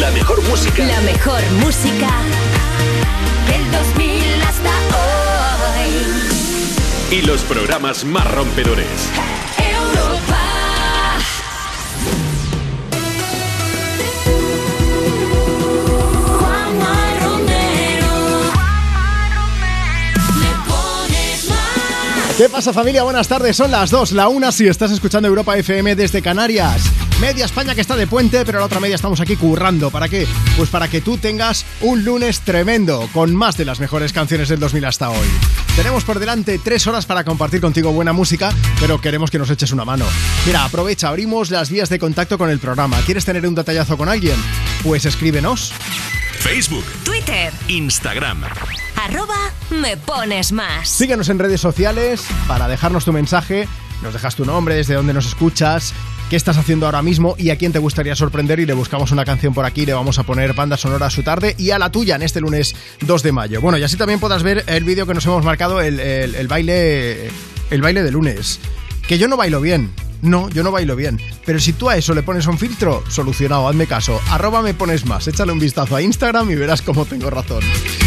La mejor música. La mejor música del 2000 hasta hoy. Y los programas más rompedores. Europa. Juanma Romero. Me pones más. ¿Qué pasa familia? Buenas tardes, son las 2, la 1 si estás escuchando Europa FM desde Canarias. Media España que está de puente, pero la otra media estamos aquí currando. ¿Para qué? Pues para que tú tengas un lunes tremendo, con más de las mejores canciones del 2000 hasta hoy. Tenemos por delante tres horas para compartir contigo buena música, pero queremos que nos eches una mano. Mira, aprovecha, abrimos las vías de contacto con el programa. ¿Quieres tener un detallazo con alguien? Pues escríbenos. Facebook, Twitter. Instagram. Arroba me pones más. Síguenos en redes sociales para dejarnos tu mensaje. Nos dejas tu nombre, desde dónde nos escuchas, qué estás haciendo ahora mismo y a quién te gustaría sorprender. Y le buscamos una canción por aquí. Le vamos a poner banda sonora a su tarde y a la tuya en este lunes 2 de mayo. Bueno, y así también podrás ver el vídeo que nos hemos marcado, el, el- baile. El baile de lunes. Que yo no bailo bien. No, yo no bailo bien. Pero si tú a eso le pones un filtro, solucionado, hazme caso. Arroba me pones más. Échale un vistazo a Instagram y verás cómo tengo razón.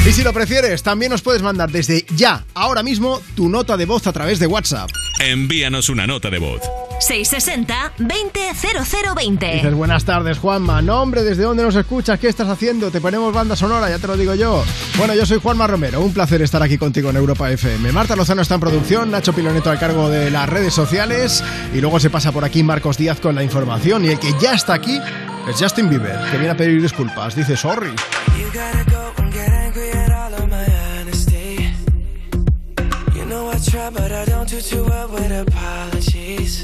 Y si lo prefieres, también nos puedes mandar desde ya, ahora mismo, tu nota de voz a través de WhatsApp. Envíanos una nota de voz. 660 200020. Dices, buenas tardes, Juanma. No, hombre, ¿desde dónde nos escuchas? ¿Qué estás haciendo? Te ponemos banda sonora, ya te lo digo yo. Bueno, yo soy Juanma Romero. Un placer estar aquí contigo en Europa FM. Marta Lozano está en producción, Nacho Piloneto al cargo de las redes sociales. Y luego se pasa por aquí Marcos Díaz con la información. Y el que ya está aquí es Justin Bieber, que viene a pedir disculpas. Dice, sorry. But I don't do too well with apologies.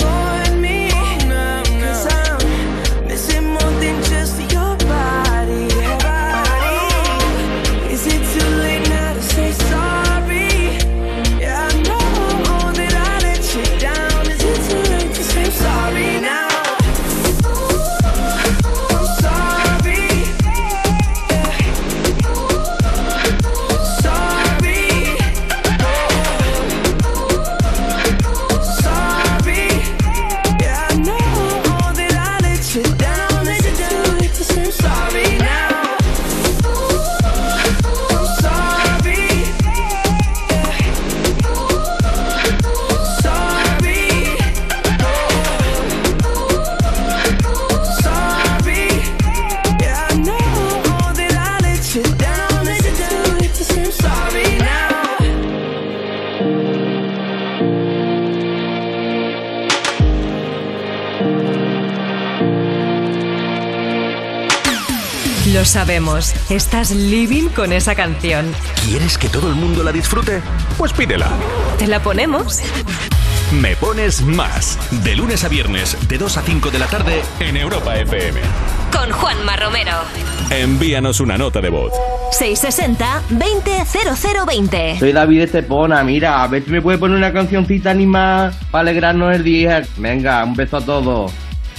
sabemos, estás living con esa canción. ¿Quieres que todo el mundo la disfrute? Pues pídela. ¿Te la ponemos? Me pones más. De lunes a viernes, de 2 a 5 de la tarde, en Europa FM. Con Juanma Romero. Envíanos una nota de voz. 660-200020. Soy David Estepona, mira, a ver si me puede poner una cancioncita animada para alegrarnos el día. Venga, un beso a todos.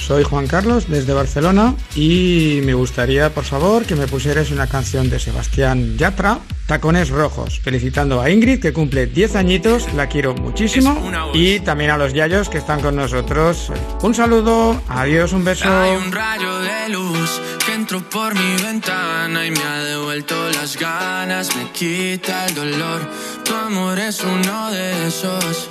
Soy Juan Carlos desde Barcelona y me gustaría, por favor, que me pusieras una canción de Sebastián Yatra, Tacones Rojos, felicitando a Ingrid que cumple 10 añitos, la quiero muchísimo y también a los yayos que están con nosotros. Un saludo, adiós, un beso. Hay un rayo de luz que entró por mi ventana y me ha devuelto las ganas, me quita el dolor. Tu amor es uno de esos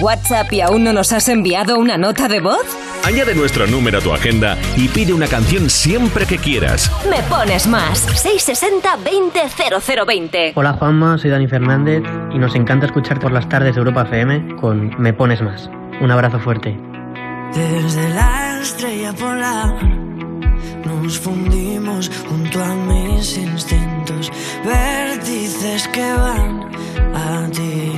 WhatsApp y aún no nos has enviado una nota de voz? Añade nuestro número a tu agenda y pide una canción siempre que quieras. Me pones más. 660-200020. Hola Juanma, soy Dani Fernández y nos encanta escuchar por las tardes de Europa FM con Me Pones Más. Un abrazo fuerte. Desde la estrella polar nos fundimos junto a mis instintos, vértices que van a ti.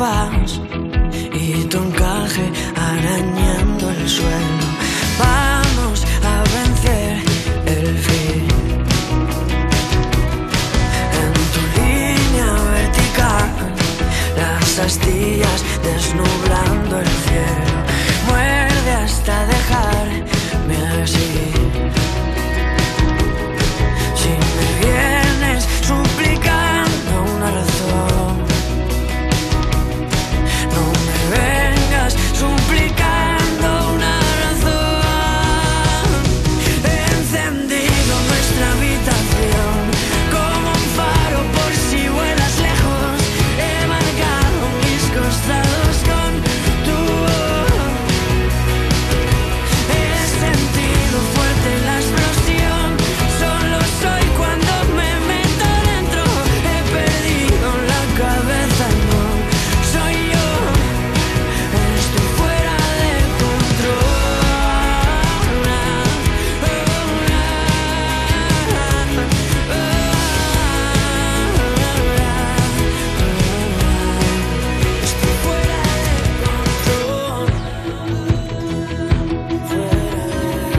a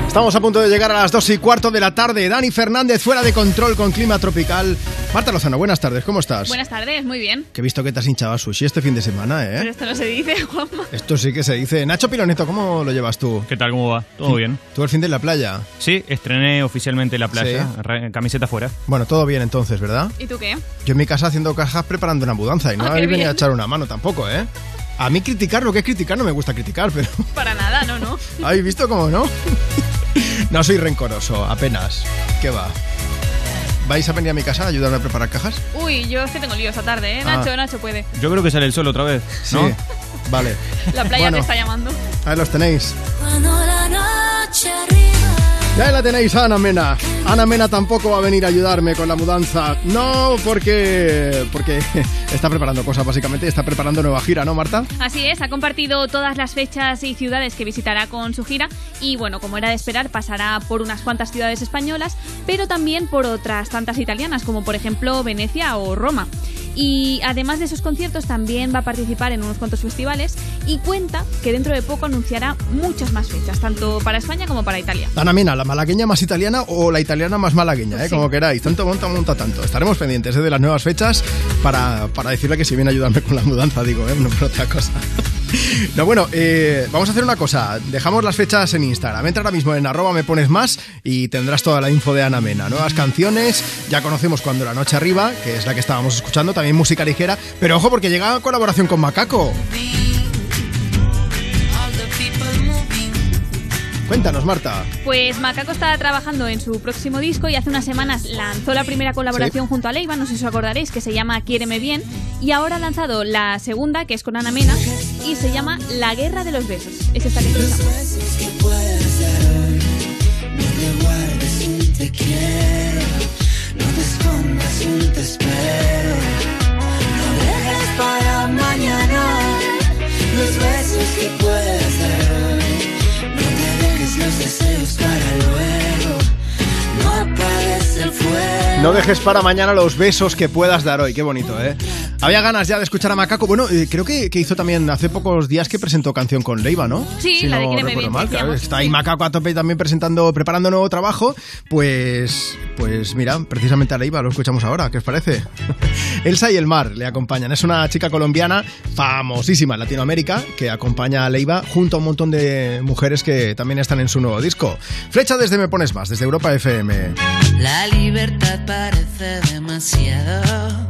Estamos a punto de llegar a las 2 y cuarto de la tarde. Dani Fernández fuera de control con clima tropical. Marta Lozano, buenas tardes, ¿cómo estás? Buenas tardes, muy bien. Que he visto que te has hinchado a sushi este fin de semana, Pero ¿eh? esto no se dice, Juanma. Esto sí que se dice. Nacho Piloneto, ¿cómo lo llevas tú? ¿Qué tal? ¿Cómo va? ¿Todo bien? ¿Tú el fin de la playa? Sí, estrené oficialmente la playa, Sí. camiseta fuera. Bueno, todo bien entonces, ¿verdad? ¿Y tú qué? Yo en mi casa haciendo cajas preparando una mudanza y no Ah, qué habéis venido bien. a echar una mano tampoco, ¿eh? A mí criticar lo que es criticar no me gusta criticar, pero Para nada, no, no. ¿habéis visto cómo no? No soy rencoroso, apenas. ¿Qué va? ¿Vais a venir a mi casa a ayudarme a preparar cajas? Uy, yo es que tengo lío esta tarde, ¿eh? Ah. Nacho, Nacho puede. Yo creo que sale el sol otra vez, ¿no? Sí. Vale. La playa Bueno. te está llamando. Ahí los tenéis. Cuando la noche arriba. Ya la tenéis a Ana Mena. Ana Mena tampoco va a venir a ayudarme con la mudanza. No, porque porque está preparando cosas básicamente, está preparando nueva gira, ¿no, Marta? Así es, ha compartido todas las fechas y ciudades que visitará con su gira y bueno, como era de esperar, pasará por unas cuantas ciudades españolas, pero también por otras tantas italianas, como por ejemplo Venecia o Roma. Y además de esos conciertos también va a participar en unos cuantos festivales y cuenta que dentro de poco anunciará muchas más fechas, tanto para España como para Italia. Ana Mena, la malagueña más italiana o la italiana más malagueña, ¿eh? Sí. como queráis. Tanto monta, monta tanto. Estaremos pendientes ¿eh? de las nuevas fechas para, para decirle que si viene a ayudarme con la mudanza, digo, ¿eh? no por otra cosa. No, bueno, eh, vamos a hacer una cosa. Dejamos las fechas en Instagram. Entra ahora mismo en arroba me pones más y tendrás toda la info de Ana Mena. Nuevas canciones, ya conocemos cuando la noche arriba, que es la que estábamos escuchando, también música ligera. Pero ojo, porque llega colaboración con Macaco. Cuéntanos, Marta. Pues Macaco está trabajando en su próximo disco y hace unas semanas lanzó la primera colaboración junto a Leiva, no sé si os acordaréis, que se llama Quiéreme Bien, y ahora ha lanzado la segunda, que es con Ana Mena, y se llama La Guerra de los Besos. Es esta que escuchamos. Te quiero, no te escondas, un te espero. No dejes para mañana los besos que No dejes para mañana los besos que puedas dar hoy. Qué bonito, ¿eh? Había ganas ya de escuchar a Macaco. Bueno, eh, creo que, que hizo también hace pocos días que presentó canción con Leiva, ¿no? Sí, Si la de no Quiéreme recuerdo mal, claro. Está ahí Macaco a tope también presentando, preparando nuevo trabajo. Pues, pues mira, precisamente a Leiva lo escuchamos ahora. ¿Qué os parece? Elsa y el mar le acompañan. Es una chica colombiana famosísima en Latinoamérica que acompaña a Leiva junto a un montón de mujeres que también están en su nuevo disco. Flecha desde Me Pones Más, desde Europa FM. La libertad parece demasiado.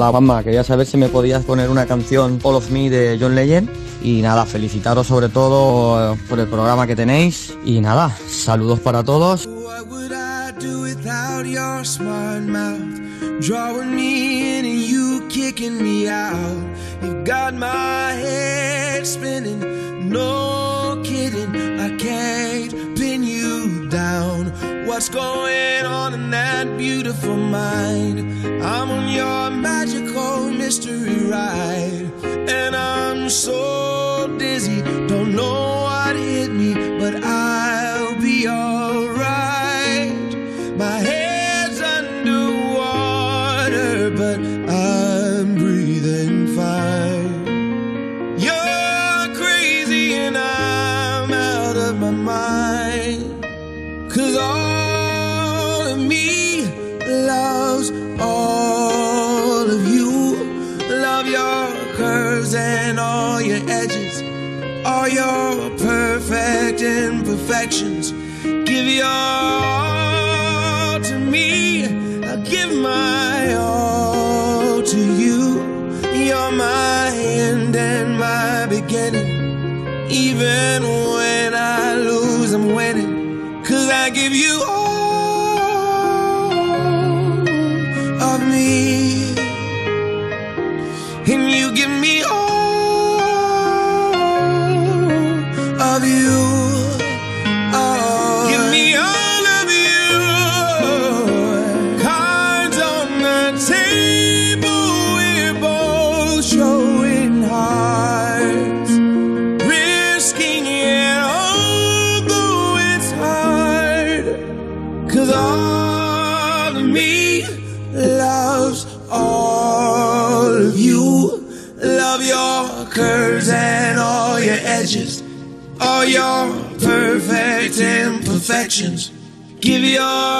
Hola Juanma, quería saber si me podías poner una canción All of Me de John Legend. Y nada, felicitaros sobre todo eh, por el programa que tenéis. Y nada, saludos para todos. What's going on in that beautiful mind? I'm on your magical mystery ride. And I'm so dizzy, don't know imperfections. Give your all to me. I give my all to you. You're my end and my beginning. Even when I lose, I'm winning. Cause I give you your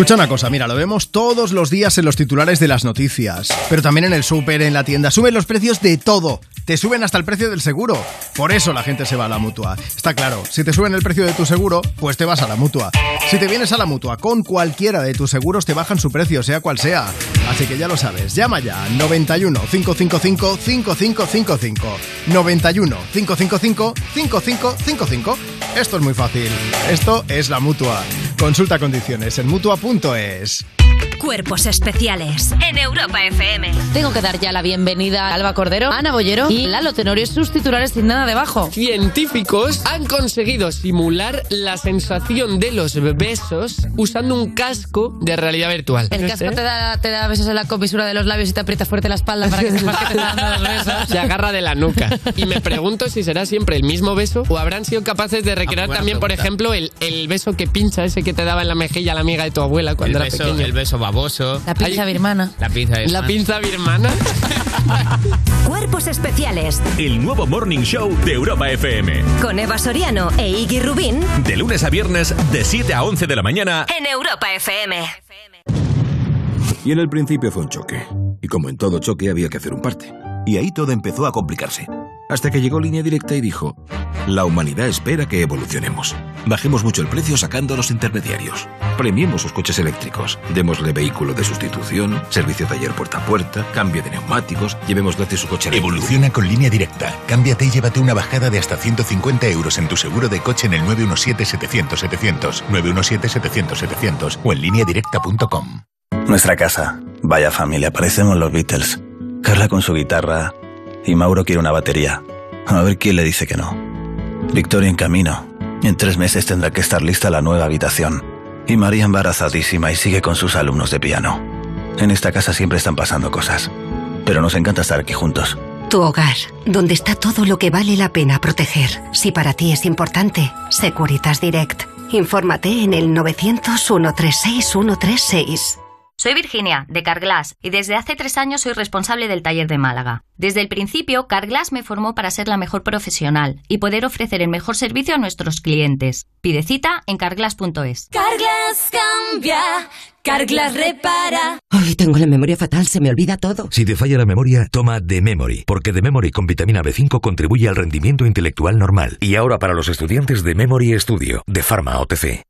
Escucha una cosa, mira, lo vemos todos los días en los titulares de las noticias, pero también en el súper, en la tienda. Suben los precios de todo. Te suben hasta el precio del seguro. Por eso la gente se va a la mutua. Está claro, si te suben el precio de tu seguro, pues te vas a la mutua. Si te vienes a la mutua con cualquiera de tus seguros, te bajan su precio, sea cual sea. Así que ya lo sabes, llama ya 91 555 5555. 91 555 5555. Esto es muy fácil. Esto es la mutua. Consulta condiciones en mutua.es. Cuerpos especiales en Europa FM. Tengo que dar ya la bienvenida a Alba Cordero, Ana Bollero y Lalo Tenorio, sus titulares sin nada debajo. Científicos han conseguido simular la sensación de los besos usando un casco de realidad virtual. El casco te da, te da besos en la comisura de los labios y te aprieta fuerte la espalda para que sepas que te está dando los besos. Se agarra de la nuca. Y me pregunto si será siempre el mismo beso o habrán sido capaces de recrear buena también, por ejemplo, el, el beso que pincha, ese que te daba en la mejilla la amiga de tu abuela cuando El era beso, pequeño. el beso baboso. La pinza birmana. La pinza de La pinza birmana. Cuerpos especiales El nuevo Morning Show de Europa FM. con Eva Soriano e Iggy Rubín De lunes a viernes, de 7 a 11 de la mañana. en Europa FM. Y en el principio fue un choque. Y como en todo choque había que hacer un parte. Y ahí todo empezó a complicarse. Hasta que llegó Línea Directa y dijo, la humanidad espera que evolucionemos. Bajemos mucho el precio sacando a los intermediarios. Premiemos sus coches eléctricos. Démosle vehículo de sustitución, servicio taller puerta a puerta, cambio de neumáticos, llevemos gratis su coche eléctrico. Evoluciona con línea directa. Cámbiate y llévate una bajada de hasta 150 euros en tu seguro de coche en el 917-700-700, 917-700-700 o en lineadirecta.com. Nuestra casa. Vaya familia, parecemos los Beatles. Carla con su guitarra y Mauro quiere una batería. A ver quién le dice que no. Victoria en camino. En tres meses tendrá que estar lista la nueva habitación. Y María embarazadísima y sigue con sus alumnos de piano. En esta casa siempre están pasando cosas. Pero nos encanta estar aquí juntos. Tu hogar, donde está todo lo que vale la pena proteger. Si para ti es importante, Securitas Direct. Infórmate en el 900 136 136. Soy Virginia, de Carglass, y desde hace tres años soy responsable del taller de Málaga. Desde el principio, Carglass me formó para ser la mejor profesional y poder ofrecer el mejor servicio a nuestros clientes. Pide cita en carglass.es. Carglass cambia, Carglass repara. Ay, tengo la memoria fatal, se me olvida todo. Si te falla la memoria, toma The Memory, porque The Memory con vitamina B5 contribuye al rendimiento intelectual normal. Y ahora para los estudiantes de Memory Studio, de Pharma OTC.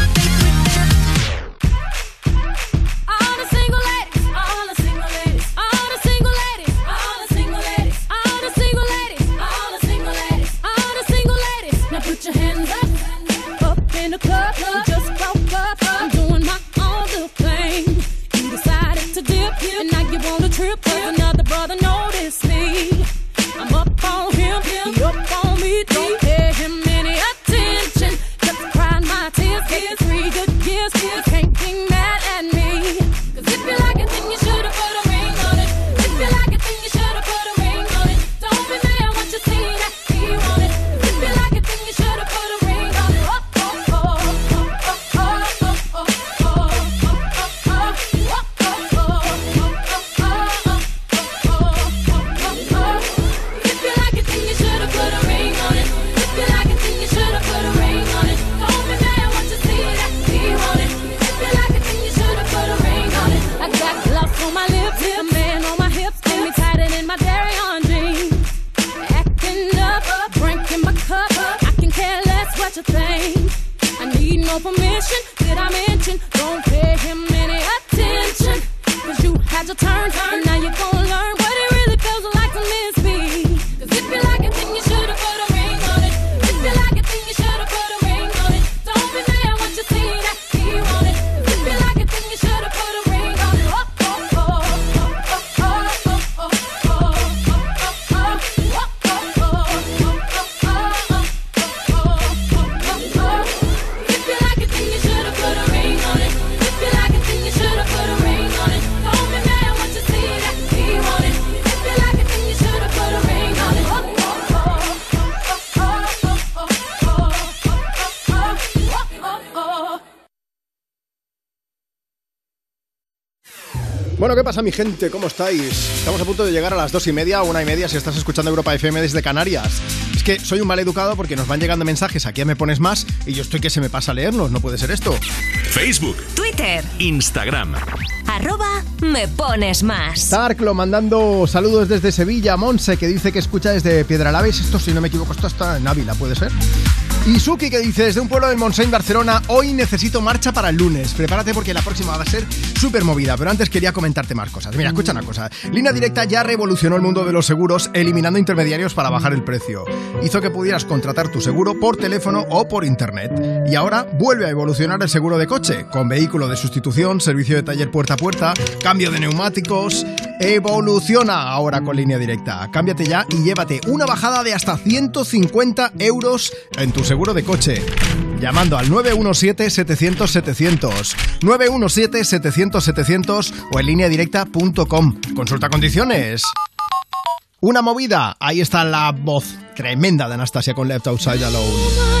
Pasa mi gente? ¿Cómo estáis? Estamos a punto de llegar a las dos y media o una y media si estás escuchando Europa FM desde Canarias. Es que soy un mal educado porque nos van llegando mensajes aquí Me Pones Más y yo estoy que se me pasa a leerlos, no puede ser esto. Facebook, Twitter, Instagram. arroba me pones más. Tarklo mandando saludos desde Sevilla, Monse que dice que escucha desde Piedralaves, esto si no me equivoco, esto está en Ávila, ¿puede ser? Y Suki que dice desde un pueblo del Montseny, Barcelona, hoy necesito marcha para el lunes. Prepárate porque la próxima va a ser súper movida, pero antes quería comentarte más cosas. Mira, escucha una cosa. Línea Directa ya revolucionó el mundo de los seguros eliminando intermediarios para bajar el precio. Hizo que pudieras contratar tu seguro por teléfono o por internet. Y ahora vuelve a evolucionar el seguro de coche, con vehículo de sustitución, servicio de taller puerta a puerta, cambio de neumáticos. Evoluciona ahora con línea directa. Cámbiate ya y llévate una bajada de hasta 150 euros en tu seguro de coche. Llamando al 917-700-700, 917-700-700 o en línea directa.com. Consulta condiciones. Una movida. Ahí está la voz tremenda de Anastasia con Left Outside Alone.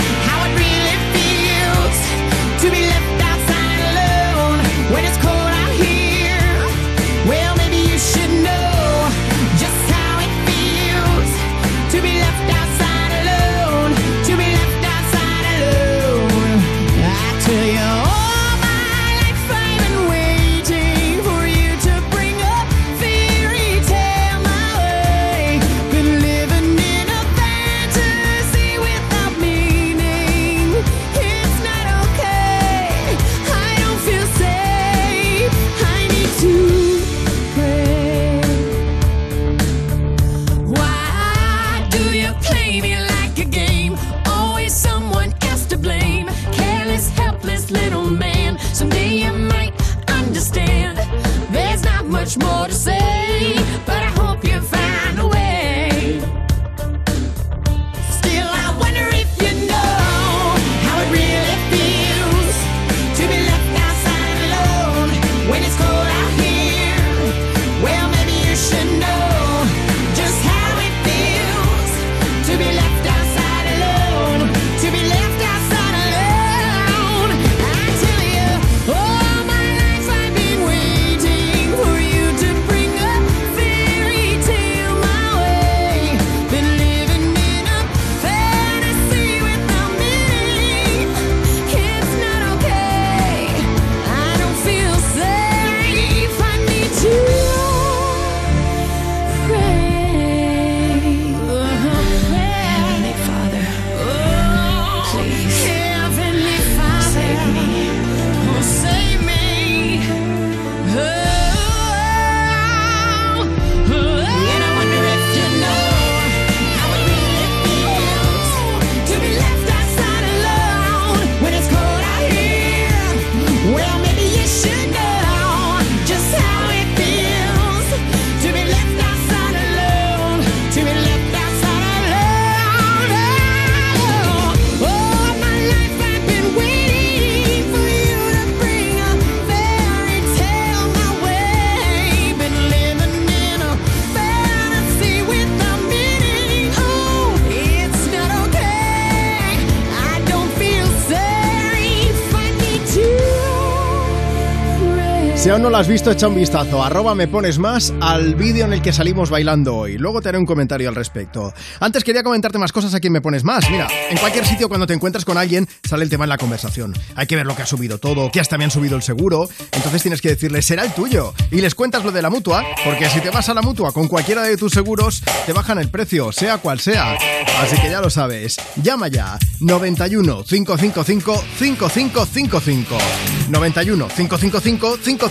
transmorecer. Si aún no lo has visto, echa un vistazo. Arroba me pones más al vídeo en el que salimos bailando hoy. Luego te haré un comentario al respecto. Antes quería comentarte más cosas a quien me pones más. Mira, en cualquier sitio cuando te encuentras con alguien sale el tema en la conversación. Hay que ver lo que ha subido todo, que hasta me han subido el seguro. Entonces tienes que decirle, será el tuyo. Y les cuentas lo de la mutua, porque si te vas a la mutua con cualquiera de tus seguros, te bajan el precio, sea cual sea. Así que ya lo sabes. Llama ya. 91 555 5555. 91 555 5555.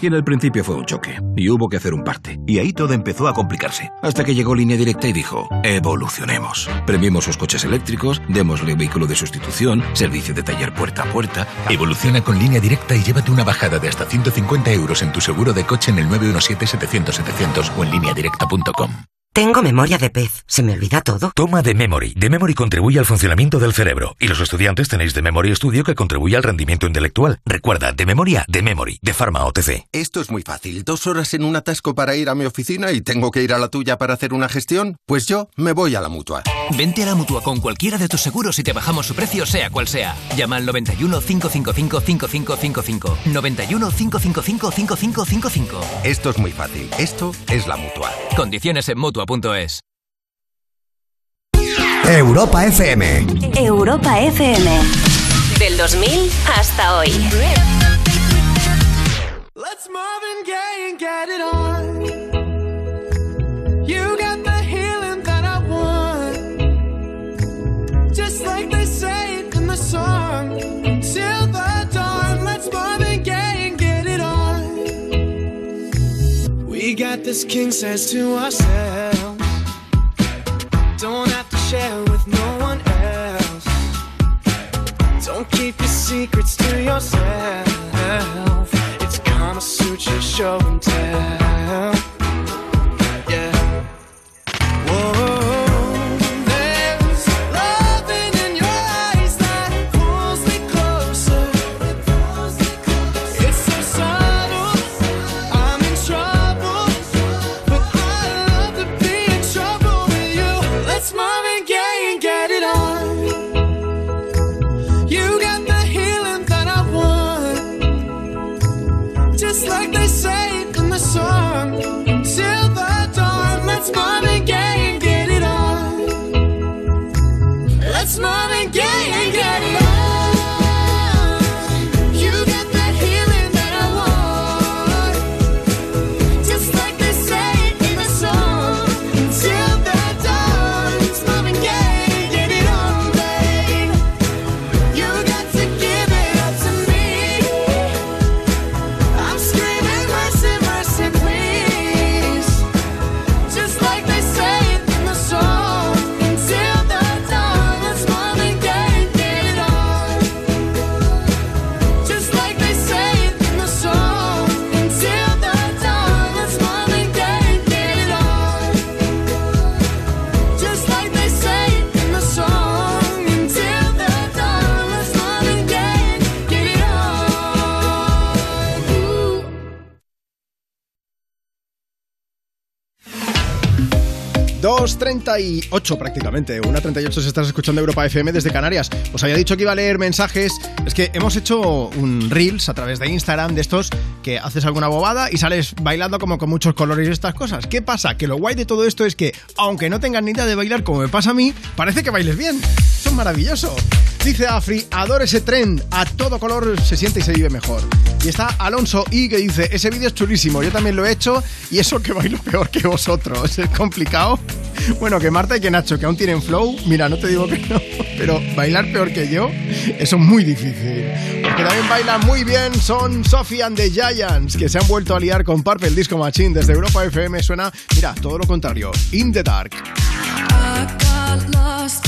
Y en el principio fue un choque, y hubo que hacer un parte. Y ahí todo empezó a complicarse. Hasta que llegó Línea Directa y dijo, evolucionemos. Premiemos sus coches eléctricos, démosle vehículo de sustitución, servicio de taller puerta a puerta. Evoluciona con línea directa y llévate una bajada de hasta 150 euros en tu seguro de coche en el 917-700-700 o en lineadirecta.com. Tengo memoria de pez. Se me olvida todo. Toma de Memory. De Memory contribuye al funcionamiento del cerebro. Y los estudiantes tenéis de Memory Studio que contribuye al rendimiento intelectual. Recuerda, de memoria, de Memory, de Pharma OTC. Esto es muy fácil. Dos horas en un atasco para ir a mi oficina y tengo que ir a la tuya para hacer una gestión. Pues yo me voy a la mutua. Vente a la mutua con cualquiera de tus seguros y te bajamos su precio, sea cual sea. Llama al 91 555 5555. 91 555 5555. Esto es muy fácil. Esto es la mutua. Condiciones en mutua.es. Europa FM. Europa FM. Del 2000 hasta hoy. Let's Marvin Gaye and get it on. You got We got this king says to ourselves. Don't have to share with no one else. Don't keep your secrets to yourself. It's Kama Sutra show and tell. 2.38 prácticamente, una 38 si estás escuchando Europa FM desde Canarias. Os había dicho que iba a leer mensajes, es que hemos hecho un Reels a través de Instagram de estos que haces alguna bobada y sales bailando como con muchos colores y estas cosas. ¿Qué pasa? Que lo guay de todo esto es que, aunque no tengas ni idea de bailar como me pasa a mí, parece que bailes bien. Eso es maravilloso. Dice Afri, adoro ese tren, a todo color se siente y se vive mejor. Y está Alonso I que dice, ese vídeo es chulísimo, yo también lo he hecho y eso que bailo peor que vosotros, es complicado. Bueno, que Marta y que Nacho, que aún tienen flow, mira, no te digo que no, pero bailar peor que yo, eso es muy difícil. Porque también bailan muy bien son Sophie and the Giants, que se han vuelto a liar con Purple Disco Machine desde Europa FM, suena, mira, todo lo contrario, In the Dark. I got lost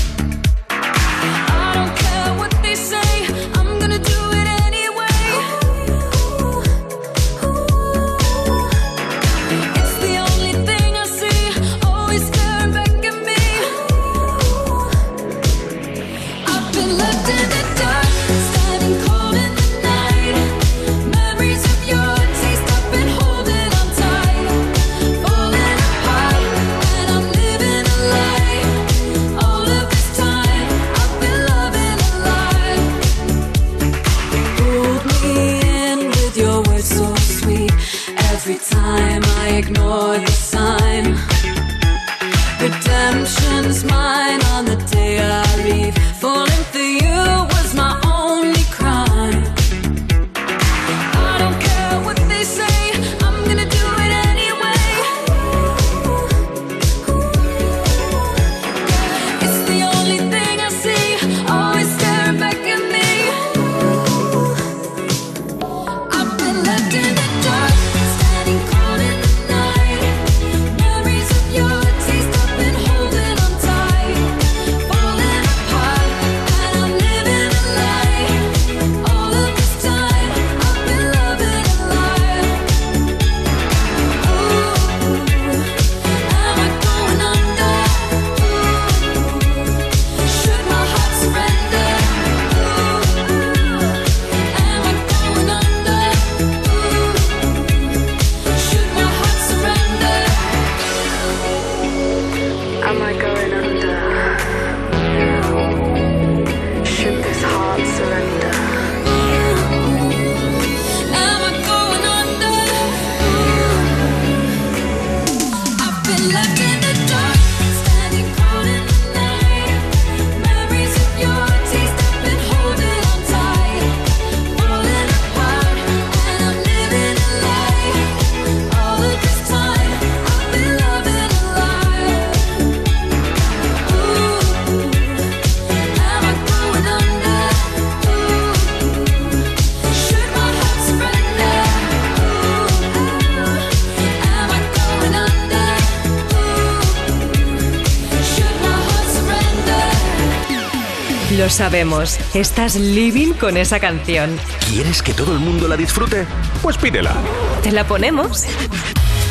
Sabemos, estás living con esa canción. ¿Quieres que todo el mundo la disfrute? Pues pídela. ¿Te la ponemos?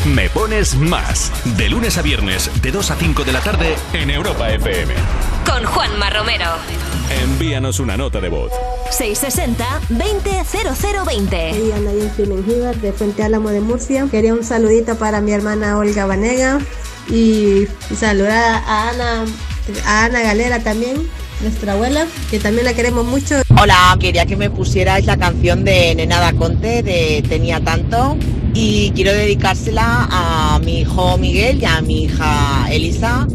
Me pones más. De lunes a viernes, de 2 a 5 de la tarde, en Europa FM. Con Juanma Romero. Envíanos una nota de voz. 660-200020. Soy Ana Mengíbar de Fuente Álamo de Murcia. Quería un saludito para mi hermana Olga Vanega y saludar a Ana, a Ana Galera también, nuestra abuela, que también la queremos mucho. Hola, quería que me pusierais la canción de Nenada Conte de Tenía Tanto y quiero dedicársela a mi hijo Miguel y a mi hija Elisa.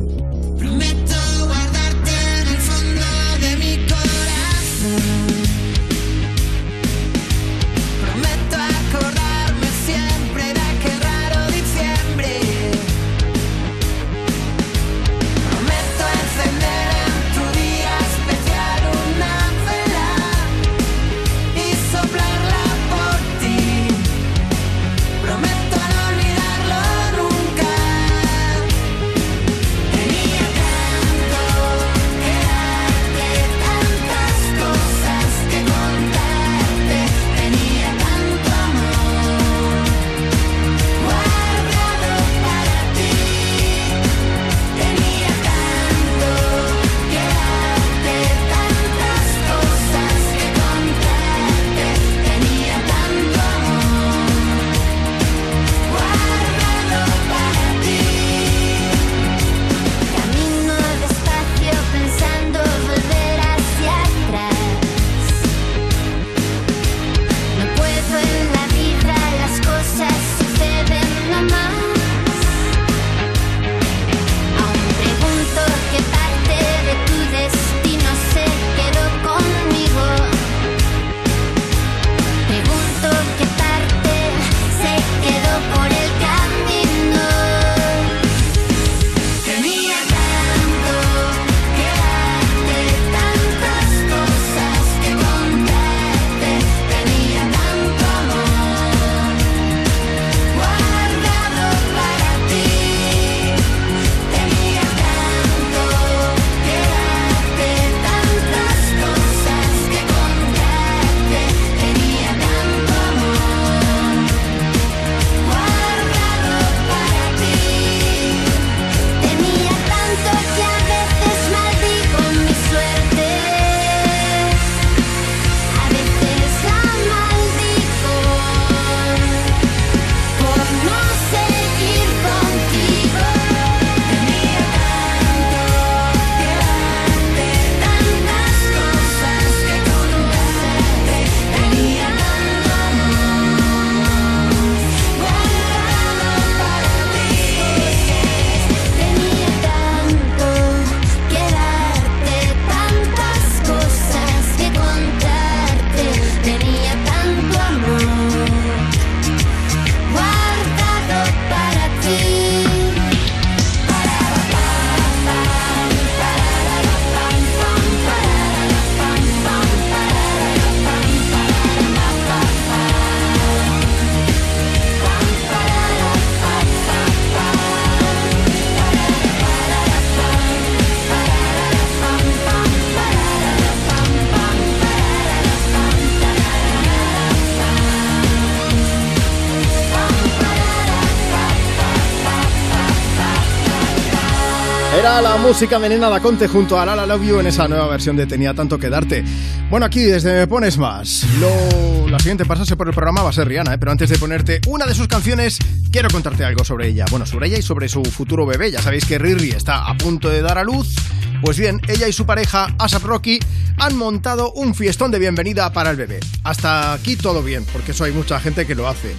La música de Nena Daconte junto a Lala Love You en esa nueva versión de Tenía tanto que darte. Bueno, aquí desde Me Pones Más, lo, la siguiente pasarse por el programa va a ser Rihanna, ¿eh? pero antes de ponerte una de sus canciones, quiero contarte algo sobre ella. Bueno, sobre ella y sobre su futuro bebé. Ya sabéis que Riri está a punto de dar a luz. Pues bien, ella y su pareja, Asap Rocky, han montado un fiestón de bienvenida para el bebé. Hasta aquí todo bien, porque eso hay mucha gente que lo hace.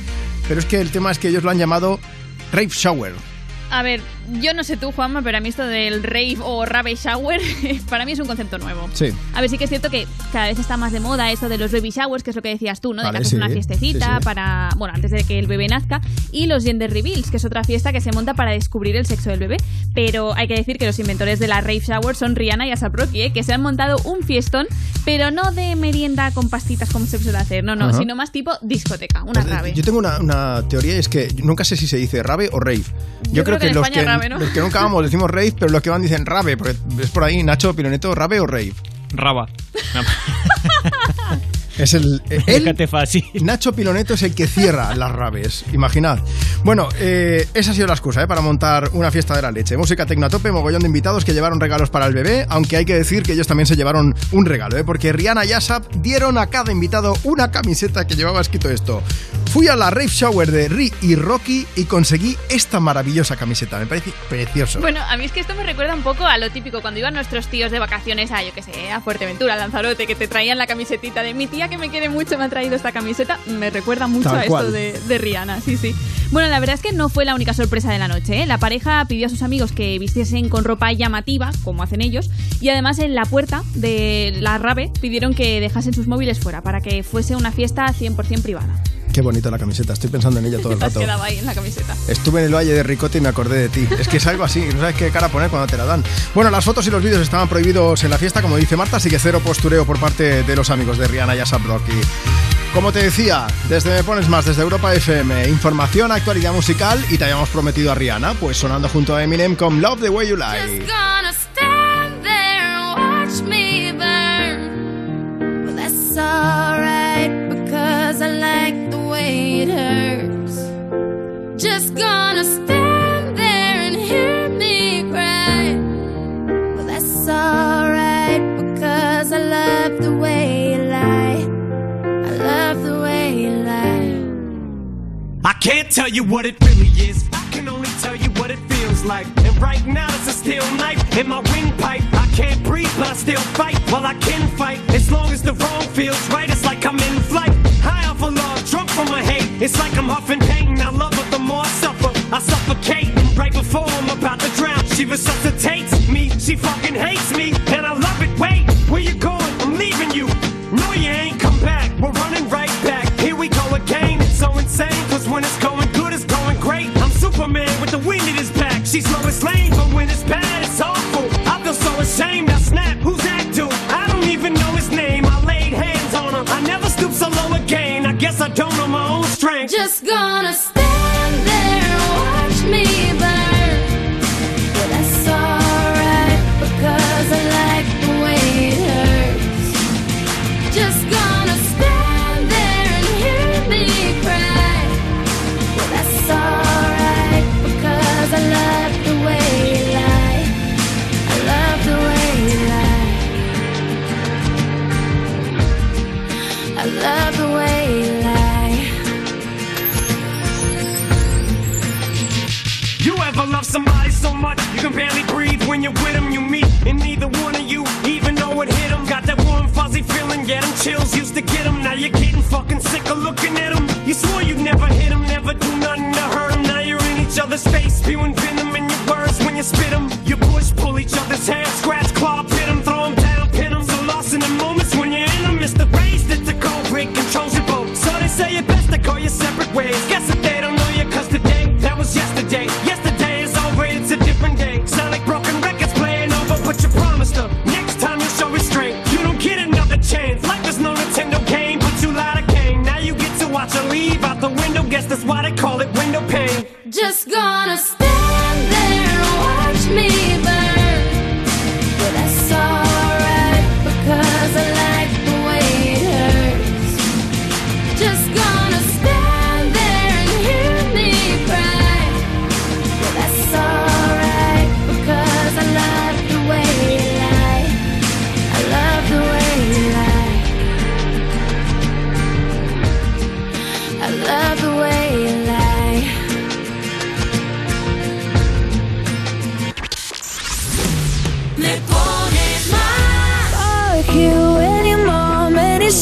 Pero es que el tema es que ellos lo han llamado Rave Shower. A ver, yo no sé tú, Juanma, pero a mí esto del rave o rave shower, para mí es un concepto nuevo. Sí. A ver, sí que es cierto que cada vez está más de moda esto de los baby showers, que es lo que decías tú, ¿no? De Vale, que haces sí, una fiestecita sí, sí. para, bueno, antes de que el bebé nazca, y los gender reveals, que es otra fiesta que se monta para descubrir el sexo del bebé. Pero hay que decir que los inventores de la rave shower son Rihanna y Asap Rocky, ¿eh? que se han montado un fiestón, pero no de merienda con pastitas como se suele hacer, no, no, Ajá. sino más tipo discoteca, una Pues, eh, rave. Yo tengo una, una teoría y es que nunca sé si se dice rave o rave. Yo, creo que en los, España que, rave, ¿no? los que nunca vamos decimos rave, pero los que van dicen rave, porque es por ahí, Nacho Piloneto, rave o rave. Raba. Es el. eh, él- Déjate fácil. Nacho Piloneto es el que cierra las raves, imaginad. Bueno, eh, esa ha sido la excusa ¿eh? para montar una fiesta de la leche. Música tecno a tope, mogollón de invitados que llevaron regalos para el bebé, aunque hay que decir que ellos también se llevaron un regalo, ¿eh? porque Rihanna y Asap dieron a cada invitado una camiseta que llevaba escrito esto. Fui a la rave shower de Ri y Rocky y conseguí esta maravillosa camiseta. Me parece precioso. Bueno, a mí es que esto me recuerda un poco a lo típico cuando iban nuestros tíos de vacaciones a, yo qué sé, a Fuerteventura, a Lanzarote, que te traían la camisetita de mi tía que me quiere mucho, me ha traído esta camiseta. Me recuerda mucho Tal a esto de, de Rihanna, sí, sí. Bueno, la verdad es que no fue la única sorpresa de la noche. ¿eh? La pareja pidió a sus amigos que vistiesen con ropa llamativa, como hacen ellos, y además en la puerta de la rave pidieron que dejasen sus móviles fuera para que fuese una fiesta 100% privada. Qué bonita la camiseta, estoy pensando en ella todo el rato. ahí en la camiseta. Estuve en el Valle de Ricote y me acordé de ti. Es que es algo así, no sabes qué cara poner cuando te la dan. Bueno, las fotos y los vídeos estaban prohibidos en la fiesta, como dice Marta, así que cero postureo por parte de los amigos de Rihanna y Asap Rocky. Como te decía, desde Me Pones Más, desde Europa FM, información, actualidad musical y te habíamos prometido a Rihanna, pues sonando junto a Eminem con Love the Way You Lie. alright because I like the way it hurts. Just gonna stand there and hear me cry. Well, that's alright because I love the way you lie. I love the way you lie. I can't tell you what it really is. I can only tell you what it feels like. And right now it's a steel knife in my windpipe. I can't breathe, but I still fight. Well, I can fight as long as the wrong feels right. It's like I'm in flight. From my hate. It's like I'm huffing pain. I love her the more I suffer. I suffocate right before I'm about to drown. She resuscitates me. She fucking hates me, and I love it. Wait, where you going? I'm leaving you. No, you ain't come back. We're running right back. Here we go again. It's so insane. Cause when it's going good, it's going great. I'm Superman with the wind in his back. She's Lois Lane, guess I don't know my own strength. Just gonna you're with? You meet, and neither one of you even know it hit them. Got that warm, fuzzy feeling, yeah, them chills used to get them. Now you're getting fucking sick of looking at them. You swore you'd never hit them, never do nothing to hurt them. Now you're in each other's face, spewing venom in your words when you spit them. You push, pull each other's hair, scratch, claw, pit them, throw them down, pin them. So lost in the moments when you're in them, it's the race that the cold controls your boat. So they say it best to go your separate ways. Guess Guess that's why they call it window pane. Just gonna stand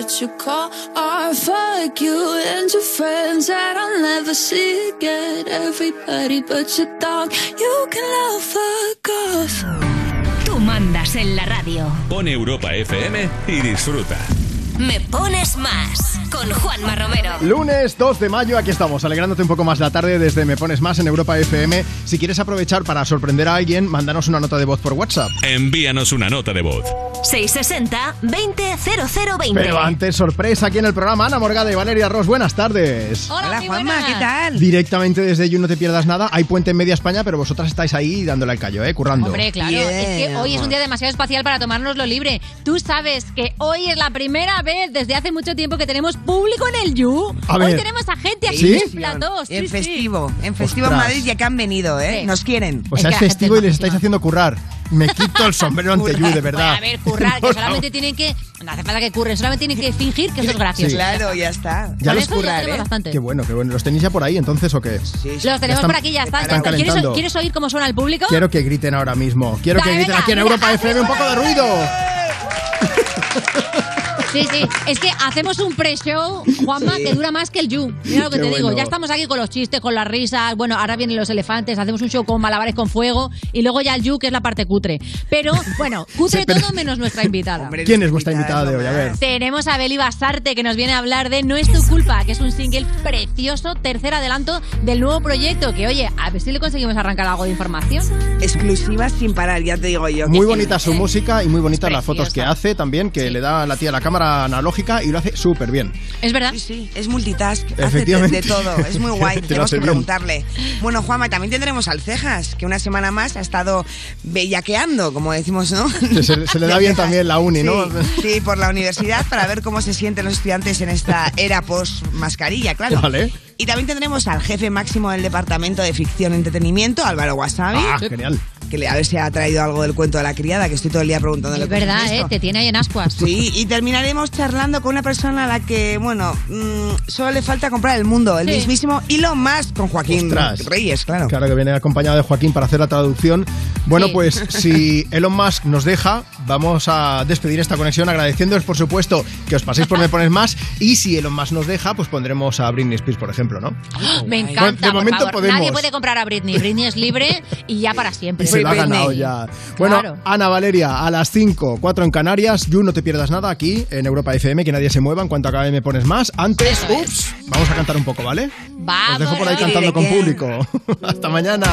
that you call. Fuck you and your friends that I'll never see again. Everybody but your dog, you can love fuck off. Tú mandas en la radio. Pon Europa FM y disfruta. Me pones más con Juanma Romero. Lunes 2 de mayo, aquí estamos, alegrándote un poco más la tarde desde Me Pones Más en Europa FM. Si quieres aprovechar para sorprender a alguien, mándanos una nota de voz por WhatsApp. Envíanos una nota de voz. 660-200020. Pero antes, sorpresa aquí en el programa, Ana Morgada y Valeria Ross, buenas tardes. Hola, Juanma, ¿qué tal? Directamente desde You No Te Pierdas Nada, hay puente en media España, pero vosotras estáis ahí dándole al callo, ¿eh? Currando. Hombre, claro, es que hoy es un día demasiado espacial para tomárnoslo libre. Tú sabes que hoy es la primera vez desde hace mucho tiempo que tenemos público en el You. A hoy ver. tenemos a gente aquí ¿Sí? en platós. sí, En sí. festivo, en festivo en. Madrid ya que han venido, ¿eh? Nos quieren. O sea, es festivo y les estáis haciendo currar. Me quito el sombrero ante You, de verdad. Bueno, a ver, currar, que solamente tienen que. No hace falta que curren, solamente tienen que fingir que eso es gracioso. Sí. Claro, ya está. Ya Con los eso ya tenemos bastante. Qué bueno, qué bueno. ¿Los tenéis ya por ahí entonces o qué? Los Ya tenemos están- por aquí, ya está. están ¿Quieres. ¿Quieres oír cómo suena el público? Quiero que griten ahora mismo. Quiero que Dale, griten venga, aquí en mira, Europa FM un poco de ruido. Sí, sí. Es que hacemos un pre-show, Juanma, que dura más que el You. Mira lo que Qué te digo. bueno. Ya estamos aquí con los chistes, con las risas. Bueno, ahora vienen los elefantes. Hacemos un show con malabares con fuego. Y luego ya el You, que es la parte cutre. Pero, bueno, cutre Sí, pero- todo menos nuestra invitada. ¿Quién es vuestra invitada de hoy? A ver. Tenemos a Beli Basarte que nos viene a hablar de No es tu culpa, que es un single precioso, tercer adelanto del nuevo proyecto. Que oye, a ver si le conseguimos arrancar algo de información. Exclusivas sin parar, ya te digo yo. Muy bonita su música y muy bonitas las fotos que hace también, que le da a la tía la cámara analógica y lo hace súper bien. ¿Es verdad? Sí, sí, es multitask. Hace de, todo, es muy guay. Tenemos que bien. preguntarle. Bueno, Juanma, también tendremos al Cejas, que una semana más ha estado bellaqueando, como decimos, ¿no? Se, se le da bien también la uni, ¿no? Sí, sí, por la universidad para ver cómo se sienten los estudiantes en esta era post mascarilla, claro. Vale. Y también tendremos al jefe máximo del departamento de ficción y entretenimiento, Álvaro Wasabi. Ah, genial. que le, a ver si ha traído algo del cuento de la criada, que estoy todo el día preguntándole. Es verdad, ¿eh? esto. Te tiene ahí en ascuas. Sí, y terminaremos charlando con una persona a la que, bueno, mm, solo le falta comprar el mundo, el Sí. mismísimo Elon Musk con Joaquín Ostras. Reyes, claro. Claro que viene acompañado de Joaquín para hacer la traducción. Bueno, Sí. pues si Elon Musk nos deja, vamos a despedir esta conexión agradeciéndoos, por supuesto, que os paséis por Me Pones Más. Y si Elon Musk nos deja, pues pondremos a Britney Spears, por ejemplo, ¿no? Me Bueno, encanta, de por momento favor. podemos. Nadie puede comprar a Britney. Britney es libre y ya para siempre. Y se lo ha ganado ya. Bueno, Claro. Ana Valeria, a las 5, 4 en Canarias. You, no te pierdas nada aquí en Europa FM, que nadie se mueva en cuanto acabe Me Pones Más. Antes, ups, vamos a cantar un poco, ¿vale? Vamos. Os dejo por ahí cantando con público. Hasta mañana.